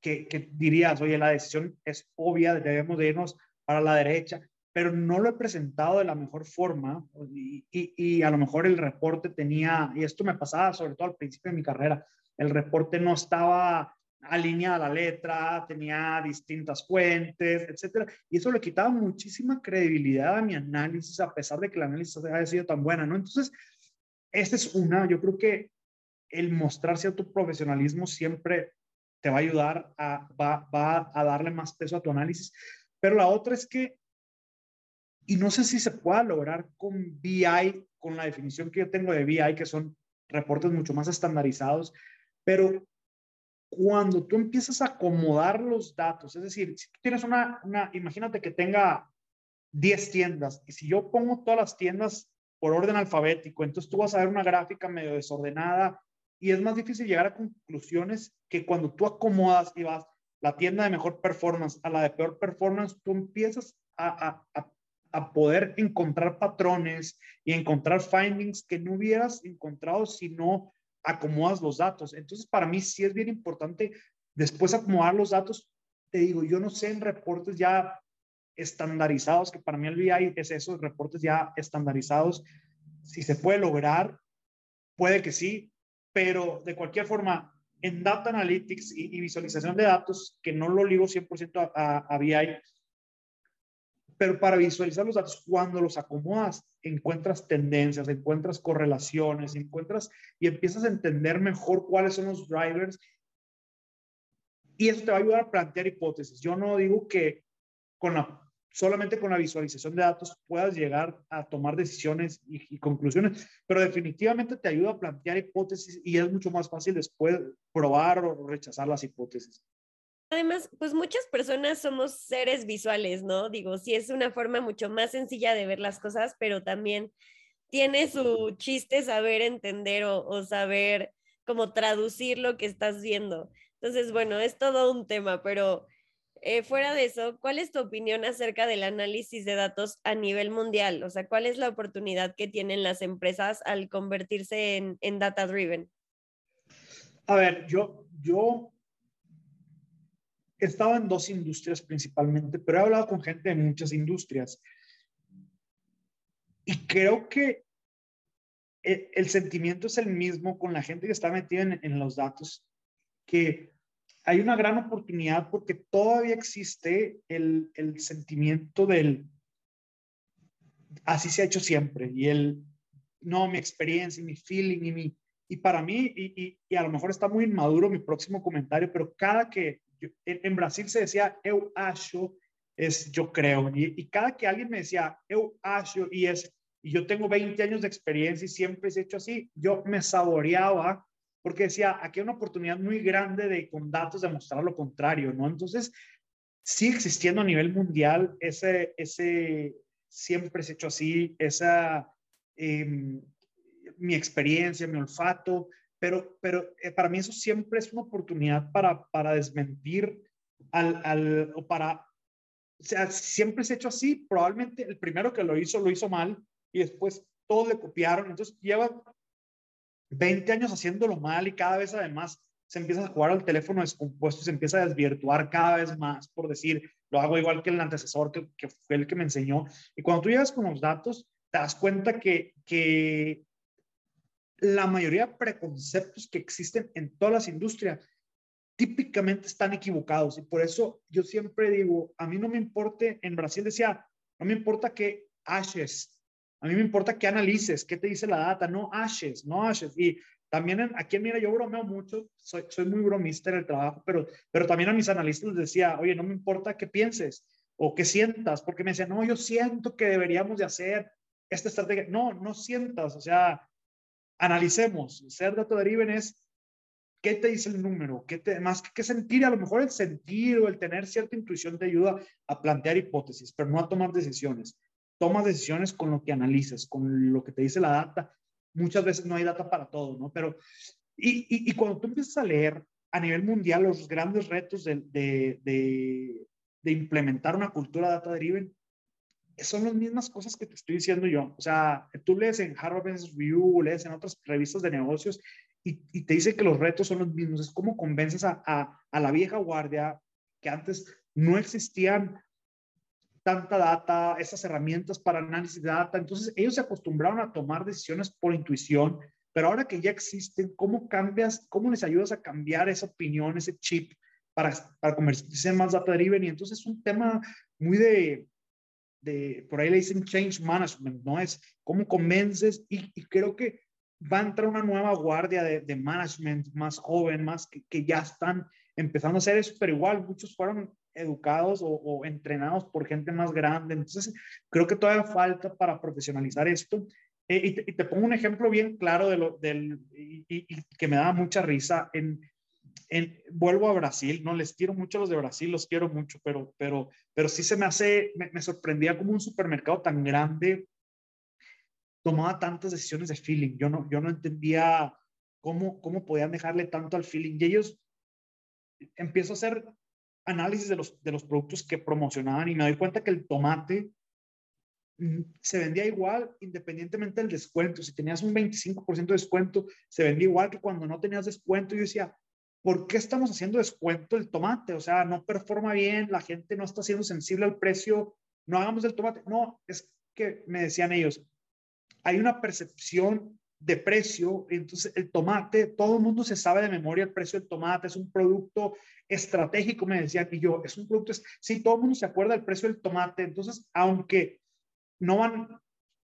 que, que, dirías, oye, la decisión es obvia, debemos de irnos para la derecha, pero no lo he presentado de la mejor forma y, y, a lo mejor el reporte tenía, y esto me pasaba sobre todo al principio de mi carrera, el reporte no estaba alineada la letra, tenía distintas fuentes, etcétera, y eso le quitaba muchísima credibilidad a mi análisis, a pesar de que el análisis haya sido tan buena, ¿no? Entonces, esta es una, yo creo que el mostrar cierto profesionalismo siempre te va a ayudar a, va, va a darle más peso a tu análisis. Pero la otra es que, y no sé si se pueda lograr con BI, con la definición que yo tengo de BI, que son reportes mucho más estandarizados, pero cuando tú empiezas a acomodar los datos, es decir, si tú tienes una, una imagínate que tenga 10 tiendas, y si yo pongo todas las tiendas por orden alfabético, entonces tú vas a ver una gráfica medio desordenada y es más difícil llegar a conclusiones que cuando tú acomodas y vas, la tienda de mejor performance a la de peor performance, tú empiezas a, poder encontrar patrones y encontrar findings que no hubieras encontrado si no acomodas los datos. Entonces, para mí sí es bien importante después acomodar los datos. Te digo, yo no sé en reportes ya estandarizados, que para mí el BI es esos reportes ya estandarizados. Si se puede lograr, puede que sí, pero de cualquier forma, en Data Analytics y, visualización de datos, que no lo ligo 100% a, a, BI, pero para visualizar los datos, cuando los acomodas, encuentras tendencias, encuentras correlaciones, encuentras y empiezas a entender mejor cuáles son los drivers. Y eso te va a ayudar a plantear hipótesis. Yo no digo que con la solamente con la visualización de datos puedas llegar a tomar decisiones y, conclusiones, pero definitivamente te ayuda a plantear hipótesis y es mucho más fácil después probar o rechazar las hipótesis. Además, pues muchas personas somos seres visuales, ¿no? Digo, sí es una forma mucho más sencilla de ver las cosas, pero también tiene su chiste saber entender o, saber cómo traducir lo que estás viendo. Entonces, bueno, es todo un tema, pero eh, fuera de eso, ¿cuál es tu opinión acerca del análisis de datos a nivel mundial? O sea, ¿cuál es la oportunidad que tienen las empresas al convertirse en, en data driven? A ver, yo, yo he estado en dos industrias principalmente, pero he hablado con gente de muchas industrias. Y creo que el, el sentimiento es el mismo con la gente que está metida en, en los datos, que hay una gran oportunidad porque todavía existe el, el sentimiento del así se ha hecho siempre y el no, mi experiencia y mi feeling y mi y para mí y, y, a lo mejor está muy inmaduro mi próximo comentario, pero cada que en, Brasil se decía eu acho es yo creo y, y, cada que alguien me decía eu acho y es y yo tengo 20 años de experiencia y siempre he hecho así, yo me saboreaba porque decía, aquí hay una oportunidad muy grande de con datos demostrar lo contrario, ¿no? Entonces, sigue existiendo a nivel mundial ese, ese siempre se hecho así, esa, em, mi experiencia, mi olfato, pero, pero eh, para mí eso siempre es una oportunidad para, para desmentir al, al, o para, o sea, siempre ha hecho así, probablemente el primero que lo hizo lo hizo mal y después todos le copiaron, entonces lleva 20 años haciéndolo mal y cada vez además se empieza a jugar al teléfono descompuesto, se empieza a desvirtuar cada vez más, por decir, lo hago igual que el antecesor que, que fue el que me enseñó. Y cuando tú llegas con los datos, te das cuenta que, que la mayoría de preconceptos que existen en todas las industrias típicamente están equivocados. Y por eso yo siempre digo, a mí no me importa, en Brasil decía, no me importa que Ashes a mí me importa que analices, qué te dice la data, no ashes, no ashes. Y también aquí, mira, yo bromeo mucho, soy, soy muy bromista en el trabajo, pero, pero también a mis analistas les decía, oye, no me importa qué pienses o qué sientas, porque me decían, no, yo siento que deberíamos de hacer esta estrategia. No, no sientas, o sea, analicemos. Ser data driven es qué te dice el número, qué te, más que qué sentir, a lo mejor el sentir o el tener cierta intuición te ayuda a plantear hipótesis, pero no a tomar decisiones tomas decisiones con lo que analizas, con lo que te dice la data. Muchas veces no hay data para todo, ¿no? Pero, y, y, y cuando tú empiezas a leer a nivel mundial los grandes retos de, de, de, de implementar una cultura data driven, son las mismas cosas que te estoy diciendo yo. O sea, tú lees en Harvard Business Review, lees en otras revistas de negocios y, y, te dice que los retos son los mismos. Es como convences a, a, a la vieja guardia que antes no existían tanta data, esas herramientas para análisis de data. Entonces, ellos se acostumbraron a tomar decisiones por intuición, pero ahora que ya existen, ¿cómo cambias, cómo les ayudas a cambiar esa opinión, ese chip para, para convertirse en más data driven? Y entonces es un tema muy de, de, por ahí le dicen change management, ¿no? Es cómo convences y, y creo que va a entrar una nueva guardia de, de management más joven, más que, que, ya están empezando a hacer eso, pero igual muchos fueron educados o, entrenados por gente más grande. Entonces, creo que todavía falta para profesionalizar esto. Eh, y, te, pongo un ejemplo bien claro de lo, del, y, que me da mucha risa. En, en, vuelvo a Brasil, no les quiero mucho a los de Brasil, los quiero mucho, pero, pero, pero sí se me hace, me, sorprendía como un supermercado tan grande tomaba tantas decisiones de feeling. Yo no, yo no entendía cómo, cómo podían dejarle tanto al feeling. Y ellos empiezo a hacer análisis de los, de los productos que promocionaban y me doy cuenta que el tomate mm, se vendía igual independientemente del descuento. Si tenías un 25% de descuento, se vendía igual que cuando no tenías descuento. Yo decía, ¿por qué estamos haciendo descuento el tomate? O sea, no performa bien, la gente no está siendo sensible al precio, no hagamos el tomate. No, es que me decían ellos, hay una percepción de precio, entonces el tomate, todo el mundo se sabe de memoria el precio del tomate, es un producto estratégico, me decían, y yo, es un producto, sí, todo el mundo se acuerda del precio del tomate, entonces, aunque no van,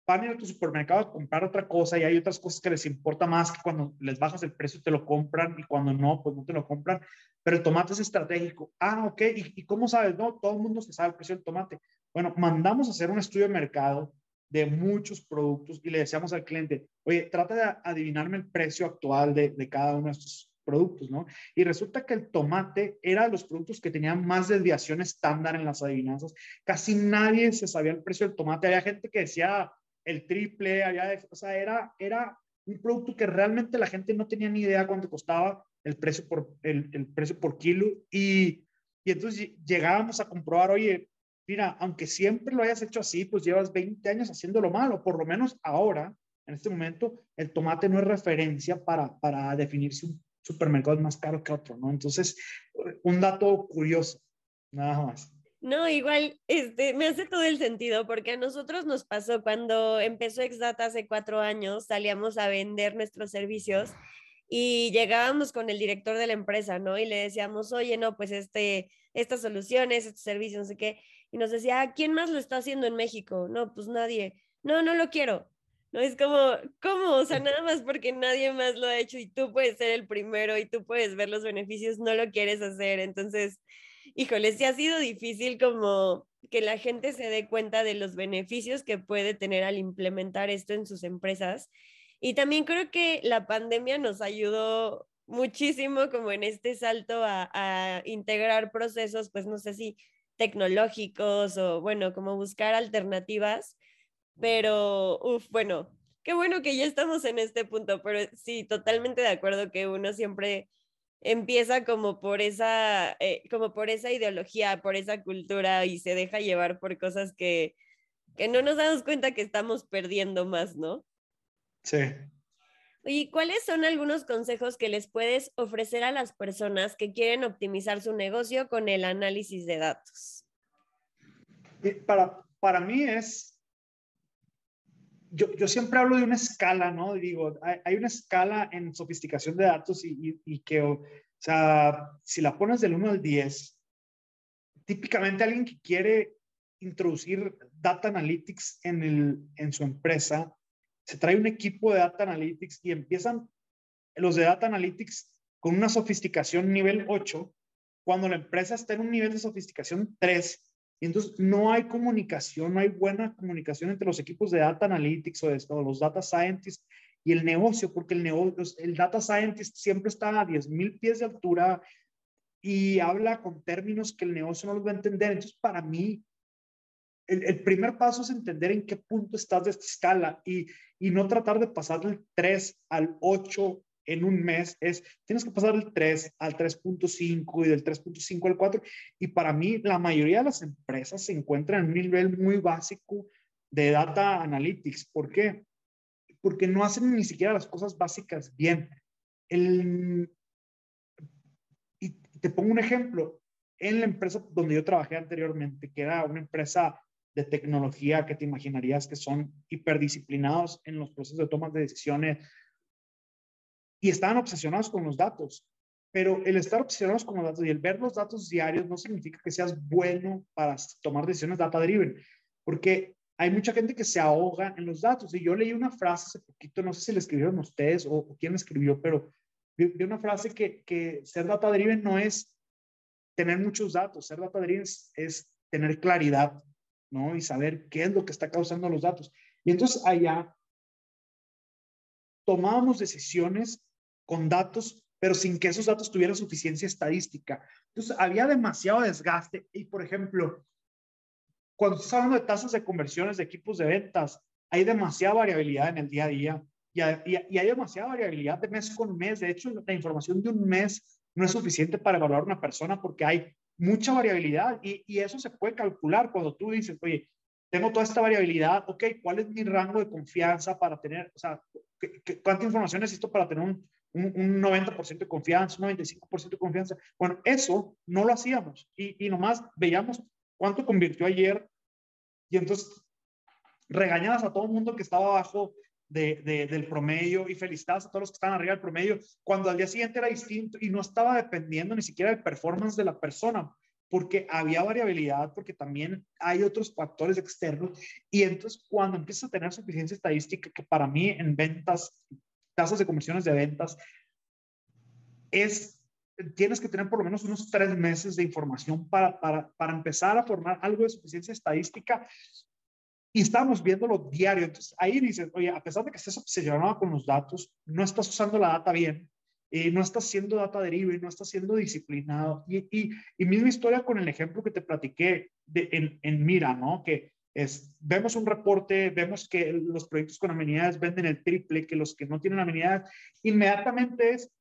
van a ir a tu supermercado a comprar otra cosa y hay otras cosas que les importa más que cuando les bajas el precio te lo compran y cuando no, pues no te lo compran, pero el tomate es estratégico. Ah, ok, ¿y, y cómo sabes? No, todo el mundo se sabe el precio del tomate. Bueno, mandamos a hacer un estudio de mercado de muchos productos y le decíamos al cliente, oye, trata de adivinarme el precio actual de, de cada uno de estos productos, ¿no? Y resulta que el tomate era de los productos que tenían más desviación estándar en las adivinanzas. Casi nadie se sabía el precio del tomate. Había gente que decía el triple, había, o sea, era, era un producto que realmente la gente no tenía ni idea cuánto costaba el precio por, el, el precio por kilo. Y, y entonces llegábamos a comprobar, oye, mira, aunque siempre lo hayas hecho así, pues llevas 20 años haciéndolo mal, o por lo menos ahora, en este momento, el tomate no es referencia para, para definir si un supermercado es más caro que otro, ¿no? Entonces, un dato curioso, nada más. No, igual, este, me hace todo el sentido, porque a nosotros nos pasó cuando empezó Exdata hace cuatro años, salíamos a vender nuestros servicios y llegábamos con el director de la empresa, ¿no? Y le decíamos, oye, no, pues este, estas soluciones, estos servicios, no sé qué y nos decía, ¿quién más lo está haciendo en México? No, pues nadie. No, no lo quiero. No es como, ¿cómo? O sea, nada más porque nadie más lo ha hecho y tú puedes ser el primero y tú puedes ver los beneficios, no lo quieres hacer. Entonces, híjole, sí ha sido difícil como que la gente se dé cuenta de los beneficios que puede tener al implementar esto en sus empresas. Y también creo que la pandemia nos ayudó muchísimo como en este salto a, a integrar procesos, pues no sé si tecnológicos o bueno, como buscar alternativas, pero uff, bueno, qué bueno que ya estamos en este punto, pero sí, totalmente de acuerdo que uno siempre empieza como por esa, eh, como por esa ideología, por esa cultura y se deja llevar por cosas que, que no nos damos cuenta que estamos perdiendo más, ¿no? Sí. ¿Y cuáles son algunos consejos que les puedes ofrecer a las personas que quieren optimizar su negocio con el análisis de datos? Para, para mí es, yo, siempre hablo de una escala, ¿no? Digo, hay, una escala en sofisticación de datos y, que, o sea, si la pones del 1 al 10, típicamente alguien que quiere introducir data analytics en, el, en su empresa, se trae un equipo de Data Analytics y empiezan los de Data Analytics con una sofisticación nivel 8, cuando la empresa está en un nivel de sofisticación 3, entonces no hay comunicación, no hay buena comunicación entre los equipos de Data Analytics o, de, o los Data Scientists y el negocio, porque el, negocio, el Data Scientist siempre está a 10.000 pies de altura y habla con términos que el negocio no los va a entender. Entonces, para mí, el, el, primer paso es entender en qué punto estás de esta escala y, y no tratar de pasar del 3 al 8 en un mes, es, tienes que pasar del 3 al 3.5 y del 3.5 al 4. Y para mí, la mayoría de las empresas se encuentran en un nivel muy básico de data analytics. ¿Por qué? Porque no hacen ni siquiera las cosas básicas bien. El, y te pongo un ejemplo. En la empresa donde yo trabajé anteriormente, que era una empresa de tecnología que te imaginarías que son hiperdisciplinados en los procesos de toma de decisiones y estaban obsesionados con los datos. Pero el estar obsesionados con los datos y el ver los datos diarios no significa que seas bueno para tomar decisiones data driven, porque hay mucha gente que se ahoga en los datos. Y yo leí una frase hace poquito, no sé si la escribieron ustedes o, o quién la escribió, pero vi, una frase que, que ser data driven no es tener muchos datos, ser data driven es, es tener claridad ¿no? Y saber qué es lo que está causando los datos. Y entonces allá tomábamos decisiones con datos, pero sin que esos datos tuvieran suficiencia estadística. Entonces había demasiado desgaste y, por ejemplo, cuando estás hablando de tasas de conversiones de equipos de ventas, hay demasiada variabilidad en el día a día y hay, y hay demasiada variabilidad de mes con mes. De hecho, la información de un mes no es suficiente para evaluar una persona porque hay mucha variabilidad y, y eso se puede calcular cuando tú dices, oye, tengo toda esta variabilidad, ok, ¿cuál es mi rango de confianza para tener, o sea, cuánta información necesito para tener un, un, 90% de confianza, un 95% de confianza? Bueno, eso no lo hacíamos y, y nomás veíamos cuánto convirtió ayer y entonces regañadas a todo el mundo que estaba abajo de, del promedio y felicitadas a todos los que estaban arriba del promedio, cuando al día siguiente era distinto y no estaba dependiendo ni siquiera del performance de la persona, porque había variabilidad, porque también hay otros factores externos. Y entonces cuando empiezas a tener suficiencia estadística, que para mí en ventas, tasas de conversiones de ventas, es, tienes que tener por lo menos unos tres meses de información para, para, para empezar a formar algo de suficiencia estadística. Y estamos viéndolo diario. Entonces ahí dices, oye, a pesar de que estés obsesionado con los datos, no estás usando la data bien eh, no estás siendo data derive, no estás siendo disciplinado. Y, y, y, misma historia con el ejemplo que te platiqué de, en, en Mira, ¿no? Que es, vemos un reporte, vemos que los proyectos con amenidades venden el triple que los que no tienen amenidades. Inmediatamente es,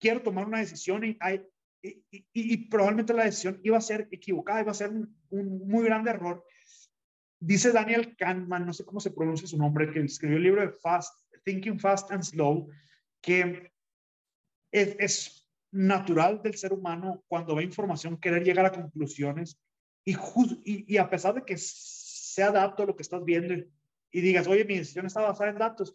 quiero tomar una decisión y, hay, y, y, probablemente la decisión iba a ser equivocada, iba a ser un, un muy grande error. Dice Daniel Kahneman, no sé cómo se pronuncia su nombre, que escribió el libro de Fast, Thinking Fast and Slow, que es, natural del ser humano cuando ve información querer llegar a conclusiones y, y, a pesar de que sea dato lo que estás viendo y, digas, oye, mi decisión está basada en datos,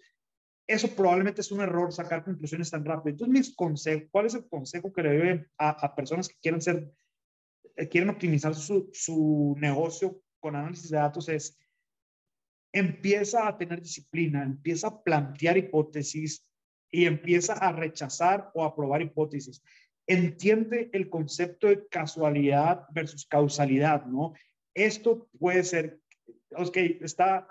eso probablemente es un error sacar conclusiones tan rápido. Entonces, mis consejos, ¿cuál es el consejo que le doy a, personas que quieren ser, eh, quieren optimizar su, su negocio con análisis de datos? Es empieza a tener disciplina, empieza a plantear hipótesis, y empieza a rechazar o a probar hipótesis. Entiende el concepto de casualidad versus causalidad, ¿no? Esto puede ser, ok, está,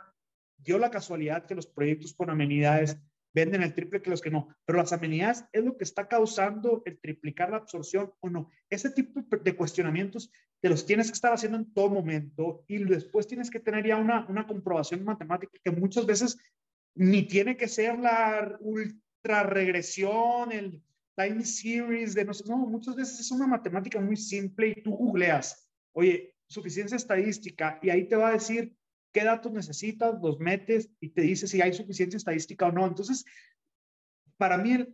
dio la casualidad que los proyectos con amenidades venden el triple que los que no, pero las amenidades es lo que está causando el triplicar la absorción o no. Ese tipo de cuestionamientos te los tienes que estar haciendo en todo momento y después tienes que tener ya una, una comprobación matemática que muchas veces ni tiene que ser la regresión, el time series de no sé, no, muchas veces es una matemática muy simple y tú googleas, oye, suficiencia estadística y ahí te va a decir qué datos necesitas, los metes y te dice si hay suficiencia estadística o no. Entonces, para mí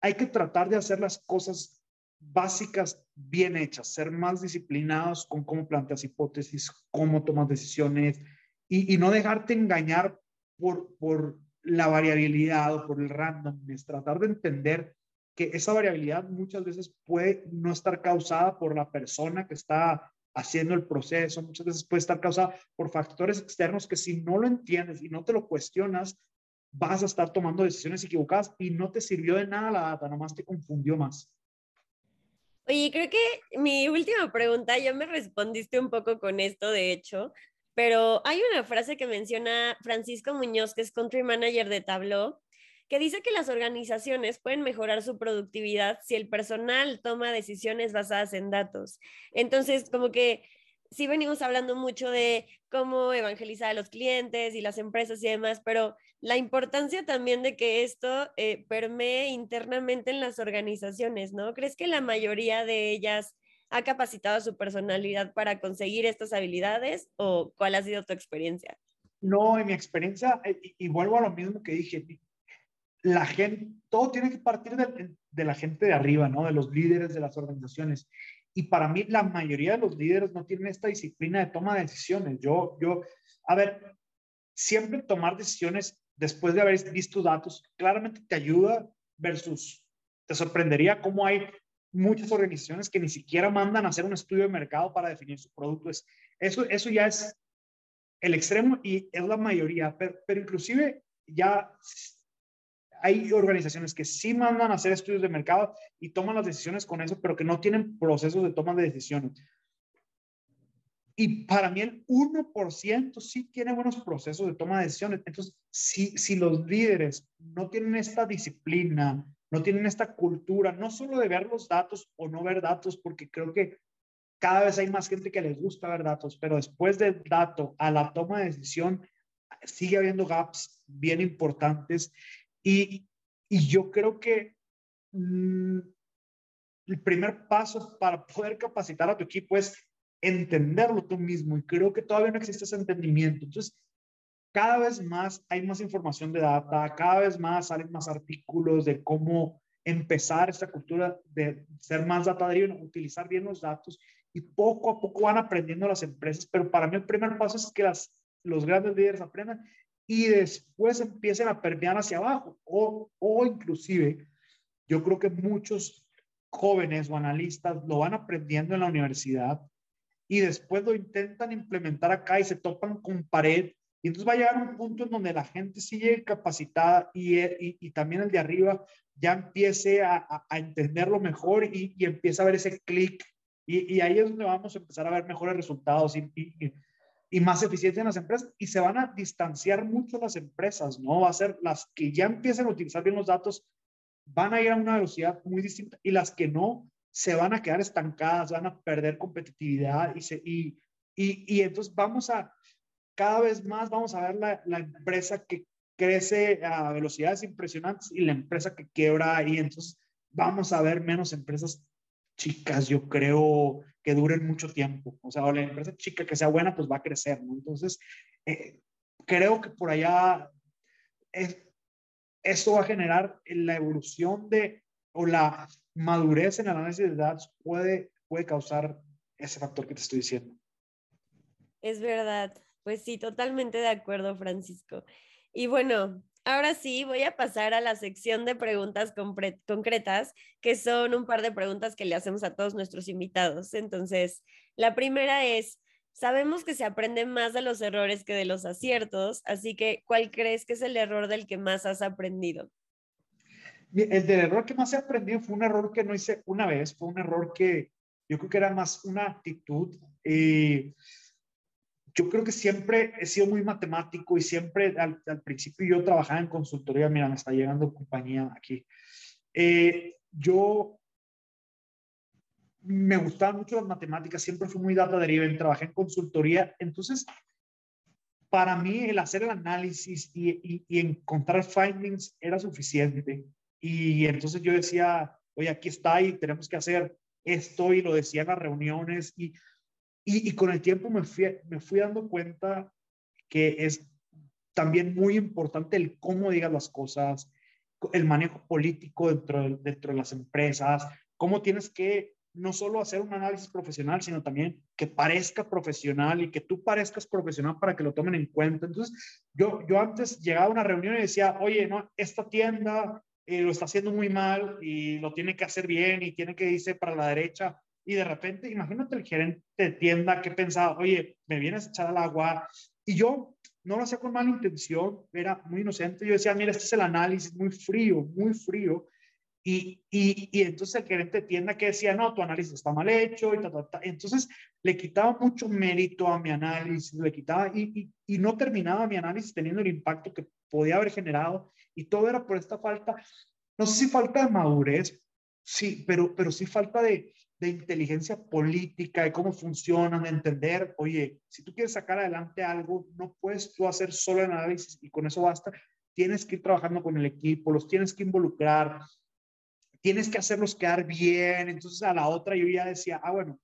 hay que tratar de hacer las cosas básicas bien hechas, ser más disciplinados con cómo planteas hipótesis, cómo tomas decisiones y, y no dejarte engañar por, por la variabilidad o por el random, es tratar de entender que esa variabilidad muchas veces puede no estar causada por la persona que está haciendo el proceso, muchas veces puede estar causada por factores externos que si no lo entiendes y no te lo cuestionas, vas a estar tomando decisiones equivocadas y no te sirvió de nada la data, nomás te confundió más. Oye, creo que mi última pregunta, ya me respondiste un poco con esto, de hecho, pero hay una frase que menciona Francisco Muñoz, que es country manager de Tableau, que dice que las organizaciones pueden mejorar su productividad si el personal toma decisiones basadas en datos. Entonces, como que sí venimos hablando mucho de cómo evangelizar a los clientes y las empresas y demás, pero la importancia también de que esto eh, permee internamente en las organizaciones, ¿no? ¿Crees que la mayoría de ellas ha capacitado su personalidad para conseguir estas habilidades o cuál ha sido tu experiencia? No, en mi experiencia, eh, y, vuelvo a lo mismo que dije, la gente, todo tiene que partir de, de, la gente de arriba, ¿no? De los líderes de las organizaciones. Y para mí, la mayoría de los líderes no tienen esta disciplina de toma de decisiones. Yo, yo, a ver, siempre tomar decisiones después de haber visto datos, claramente te ayuda versus, te sorprendería cómo hay muchas organizaciones que ni siquiera mandan a hacer un estudio de mercado para definir su producto. Es, eso, eso ya es el extremo y es la mayoría, pero, pero inclusive ya hay organizaciones que sí mandan a hacer estudios de mercado y toman las decisiones con eso, pero que no tienen procesos de toma de decisiones. Y para mí el 1% sí tiene buenos procesos de toma de decisiones. Entonces, si, si los líderes no tienen esta disciplina, no tienen esta cultura, no solo de ver los datos o no ver datos, porque creo que cada vez hay más gente que les gusta ver datos, pero después del dato a la toma de decisión sigue habiendo gaps bien importantes y, y yo creo que mm, el primer paso para poder capacitar a tu equipo es entenderlo tú mismo y creo que todavía no existe ese entendimiento. Entonces, cada vez más hay más información de data, cada vez más salen más artículos de cómo empezar esta cultura de ser más data driven, utilizar bien los datos y poco a poco van aprendiendo las empresas, pero para mí el primer paso es que las, los grandes líderes aprendan y después empiecen a permear hacia abajo. O, o inclusive yo creo que muchos jóvenes o analistas lo van aprendiendo en la universidad y después lo intentan implementar acá y se topan con pared y entonces va a llegar un punto en donde la gente sigue capacitada y, y, y también el de arriba ya empiece a, a, entenderlo mejor y, y empieza a ver ese clic. Y, ahí es donde vamos a empezar a ver mejores resultados y, más eficiencia en las empresas. Y se van a distanciar mucho las empresas, ¿no? Va a ser las que ya empiezan a utilizar bien los datos, van a ir a una velocidad muy distinta y las que no se van a quedar estancadas, van a perder competitividad y, se, y, y entonces vamos a, cada vez más vamos a ver la, la, empresa que crece a velocidades impresionantes y la empresa que quiebra y entonces vamos a ver menos empresas chicas, yo creo que duren mucho tiempo. O sea, la empresa chica que sea buena, pues va a crecer, ¿no? Entonces, eh, creo que por allá es, eso va a generar la evolución de o la madurez en el análisis de datos puede, puede causar ese factor que te estoy diciendo. Es verdad. Pues sí, totalmente de acuerdo, Francisco. Y bueno, ahora sí voy a pasar a la sección de preguntas concretas, que son un par de preguntas que le hacemos a todos nuestros invitados. Entonces, la primera es, sabemos que se aprende más de los errores que de los aciertos, así que, ¿cuál crees que es el error del que más has aprendido? El del error que más he aprendido fue un error que no hice una vez, fue un error que yo creo que era más una actitud. Eh, yo creo que siempre he sido muy matemático y siempre al, al, principio yo trabajaba en consultoría, mira, me está llegando compañía aquí. Eh, yo me gustaban mucho las matemáticas, siempre fui muy data driven, trabajé en consultoría, entonces para mí el hacer el análisis y, y, y encontrar findings era suficiente. Y entonces yo decía, oye, aquí está y tenemos que hacer esto y lo decía en las reuniones y y, con el tiempo me fui, me fui dando cuenta que es también muy importante el cómo digas las cosas, el manejo político dentro de, dentro de las empresas, cómo tienes que no solo hacer un análisis profesional, sino también que parezca profesional y que tú parezcas profesional para que lo tomen en cuenta. Entonces, yo, yo antes llegaba a una reunión y decía, oye, no, esta tienda eh, lo está haciendo muy mal y lo tiene que hacer bien y tiene que irse para la derecha y de repente, imagínate el gerente de tienda que pensaba, oye, me vienes a echar al agua. Y yo no lo hacía con mala intención, era muy inocente. Yo decía, mira, este es el análisis muy frío, muy frío. Y, y, y entonces el gerente de tienda que decía, no, tu análisis está mal hecho. Y ta, ta, ta. Entonces le quitaba mucho mérito a mi análisis, le quitaba y, y, y no terminaba mi análisis teniendo el impacto que podía haber generado. Y todo era por esta falta, no sé si falta de madurez, sí, pero, pero sí falta de, de inteligencia política, de cómo funcionan, de entender, oye, si tú quieres sacar adelante algo, no puedes tú hacer solo análisis y con eso basta. Tienes que ir trabajando con el equipo, los tienes que involucrar, tienes que hacerlos quedar bien. Entonces a la otra yo ya decía, ah, bueno,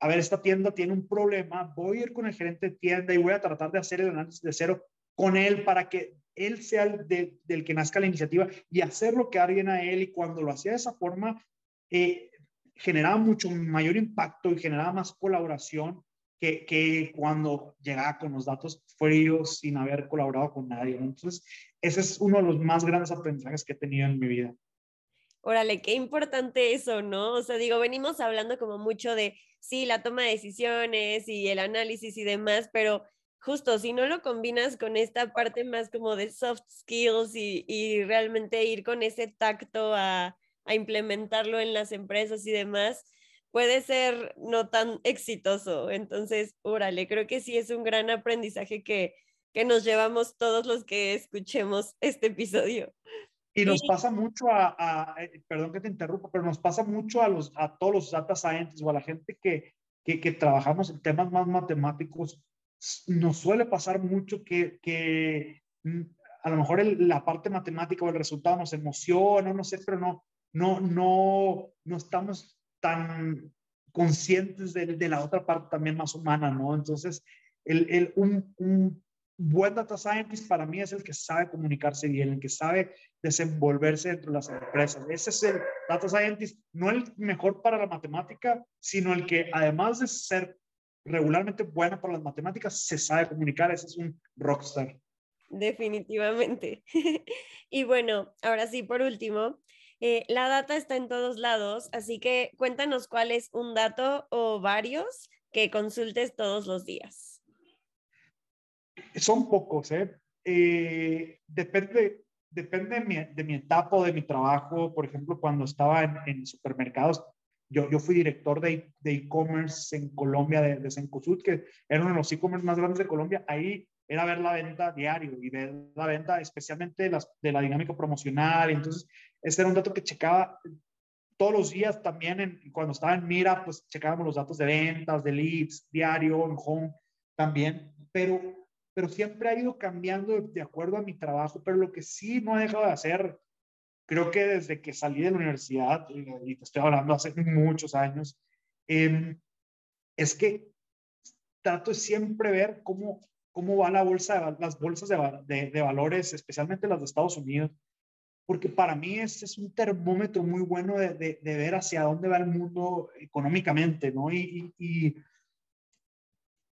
a ver, esta tienda tiene un problema, voy a ir con el gerente de tienda y voy a tratar de hacer el análisis de cero con él para que él sea el de, del que nazca la iniciativa y hacerlo quedar bien a él. Y cuando lo hacía de esa forma, eh, generaba mucho mayor impacto y generaba más colaboración que, que, cuando llegaba con los datos fríos sin haber colaborado con nadie. Entonces, ese es uno de los más grandes aprendizajes que he tenido en mi vida. Órale, qué importante eso, ¿no? O sea, digo, venimos hablando como mucho de, sí, la toma de decisiones y el análisis y demás, pero justo si no lo combinas con esta parte más como de soft skills y, y realmente ir con ese tacto a, a implementarlo en las empresas y demás, puede ser no tan exitoso. Entonces, órale, creo que sí es un gran aprendizaje que, que nos llevamos todos los que escuchemos este episodio. Y nos pasa mucho a, a, eh, perdón que te interrumpa, pero nos pasa mucho a, los, a todos los data scientists o a la gente que, que, que trabajamos en temas más matemáticos, nos suele pasar mucho que, mm, a lo mejor la parte matemática o el resultado nos emociona, no sé, pero no, no, no, no estamos tan conscientes de, de la otra parte también más humana, ¿no? Entonces, el, el, un, un buen data scientist para mí es el que sabe comunicarse bien, el que sabe desenvolverse dentro de las empresas. Ese es el data scientist, no el mejor para la matemática, sino el que además de ser regularmente bueno para las matemáticas, se sabe comunicar. Ese es un rockstar. Definitivamente. y bueno, ahora sí, por último, eh, la data está en todos lados, así que cuéntanos cuál es un dato o varios que consultes todos los días. Son pocos, ¿eh? eh depende depende de mi, de mi etapa o de mi trabajo. Por ejemplo, cuando estaba en, supermercados, yo, yo, fui director de e-commerce en Colombia, de, de Sencosud, que era uno de los e-commerce más grandes de Colombia. Ahí era ver la venta diario y ver la venta especialmente de, las, de la dinámica promocional. Entonces, ese era un dato que checaba todos los días también cuando estaba en Mira, pues checábamos los datos de ventas, de leads, diario, en Home también, pero, pero siempre ha ido cambiando de, acuerdo a mi trabajo, pero lo que sí no he dejado de hacer, creo que desde que salí de la universidad, y te estoy hablando hace muchos años, em, es que trato de siempre ver cómo cómo va la bolsa, las bolsas de, de, valores, especialmente las de Estados Unidos, porque para mí ese es un termómetro muy bueno de, de, ver hacia dónde va el mundo económicamente, ¿no? Y, y,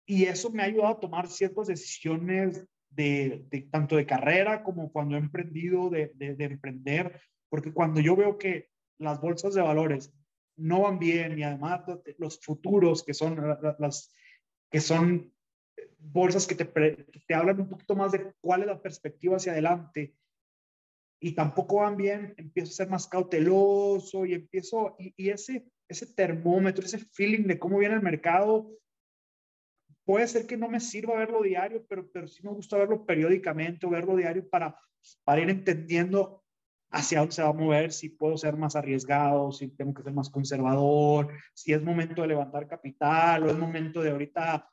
y, eso me ha ayudado a tomar ciertas decisiones de, tanto de carrera como cuando he emprendido de, emprender, porque cuando yo veo que las bolsas de valores no van bien y además los futuros que son las que son bolsas que te, te hablan un poquito más de cuál es la perspectiva hacia adelante y tampoco van bien, empiezo a ser más cauteloso y empiezo, y, ese, ese termómetro, ese feeling de cómo viene el mercado, puede ser que no me sirva verlo diario, pero, pero sí me gusta verlo periódicamente o verlo diario para, para ir entendiendo hacia dónde se va a mover, si puedo ser más arriesgado, si tengo que ser más conservador, si es momento de levantar capital o es momento de ahorita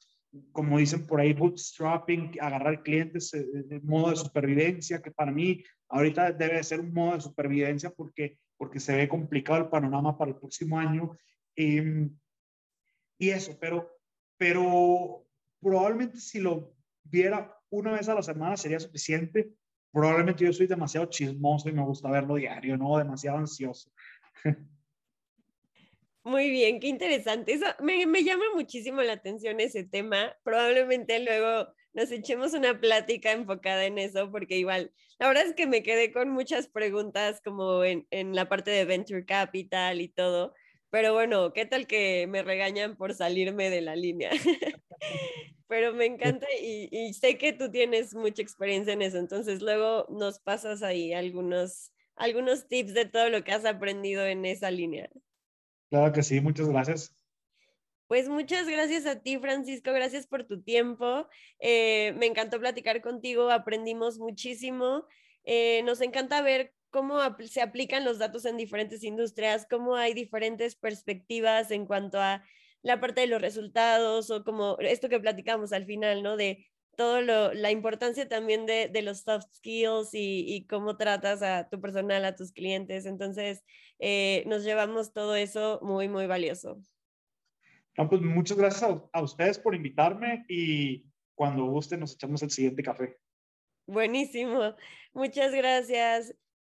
como dicen por ahí, bootstrapping, agarrar clientes en eh, modo de supervivencia, que para mí ahorita debe ser un modo de supervivencia porque, porque se ve complicado el panorama para el próximo año. Em, y eso, pero, pero probablemente si lo viera una vez a la semana sería suficiente. Probablemente yo soy demasiado chismoso y me gusta verlo diario, ¿no? Demasiado ansioso. Muy bien, qué interesante. Eso me, me, llama muchísimo la atención ese tema. Probablemente luego nos echemos una plática enfocada en eso, porque igual, la verdad es que me quedé con muchas preguntas como en, en la parte de Venture Capital y todo. Pero bueno, ¿qué tal que me regañan por salirme de la línea? Pero me encanta y, y sé que tú tienes mucha experiencia en eso, entonces luego nos pasas ahí algunos, algunos tips de todo lo que has aprendido en esa línea. Claro que sí, muchas gracias. Pues muchas gracias a ti, Francisco, gracias por tu tiempo. Eh, me encantó platicar contigo, aprendimos muchísimo. Eh, nos encanta ver cómo se aplican los datos en diferentes industrias, cómo hay diferentes perspectivas en cuanto a la parte de los resultados o como esto que platicamos al final, ¿no? De todo lo, la importancia también de, de los soft skills y, y, cómo tratas a tu personal, a tus clientes. Entonces, eh, nos llevamos todo eso muy, muy valioso. pues muchas gracias a, ustedes por invitarme y cuando guste nos echamos el siguiente café. Buenísimo. Muchas gracias.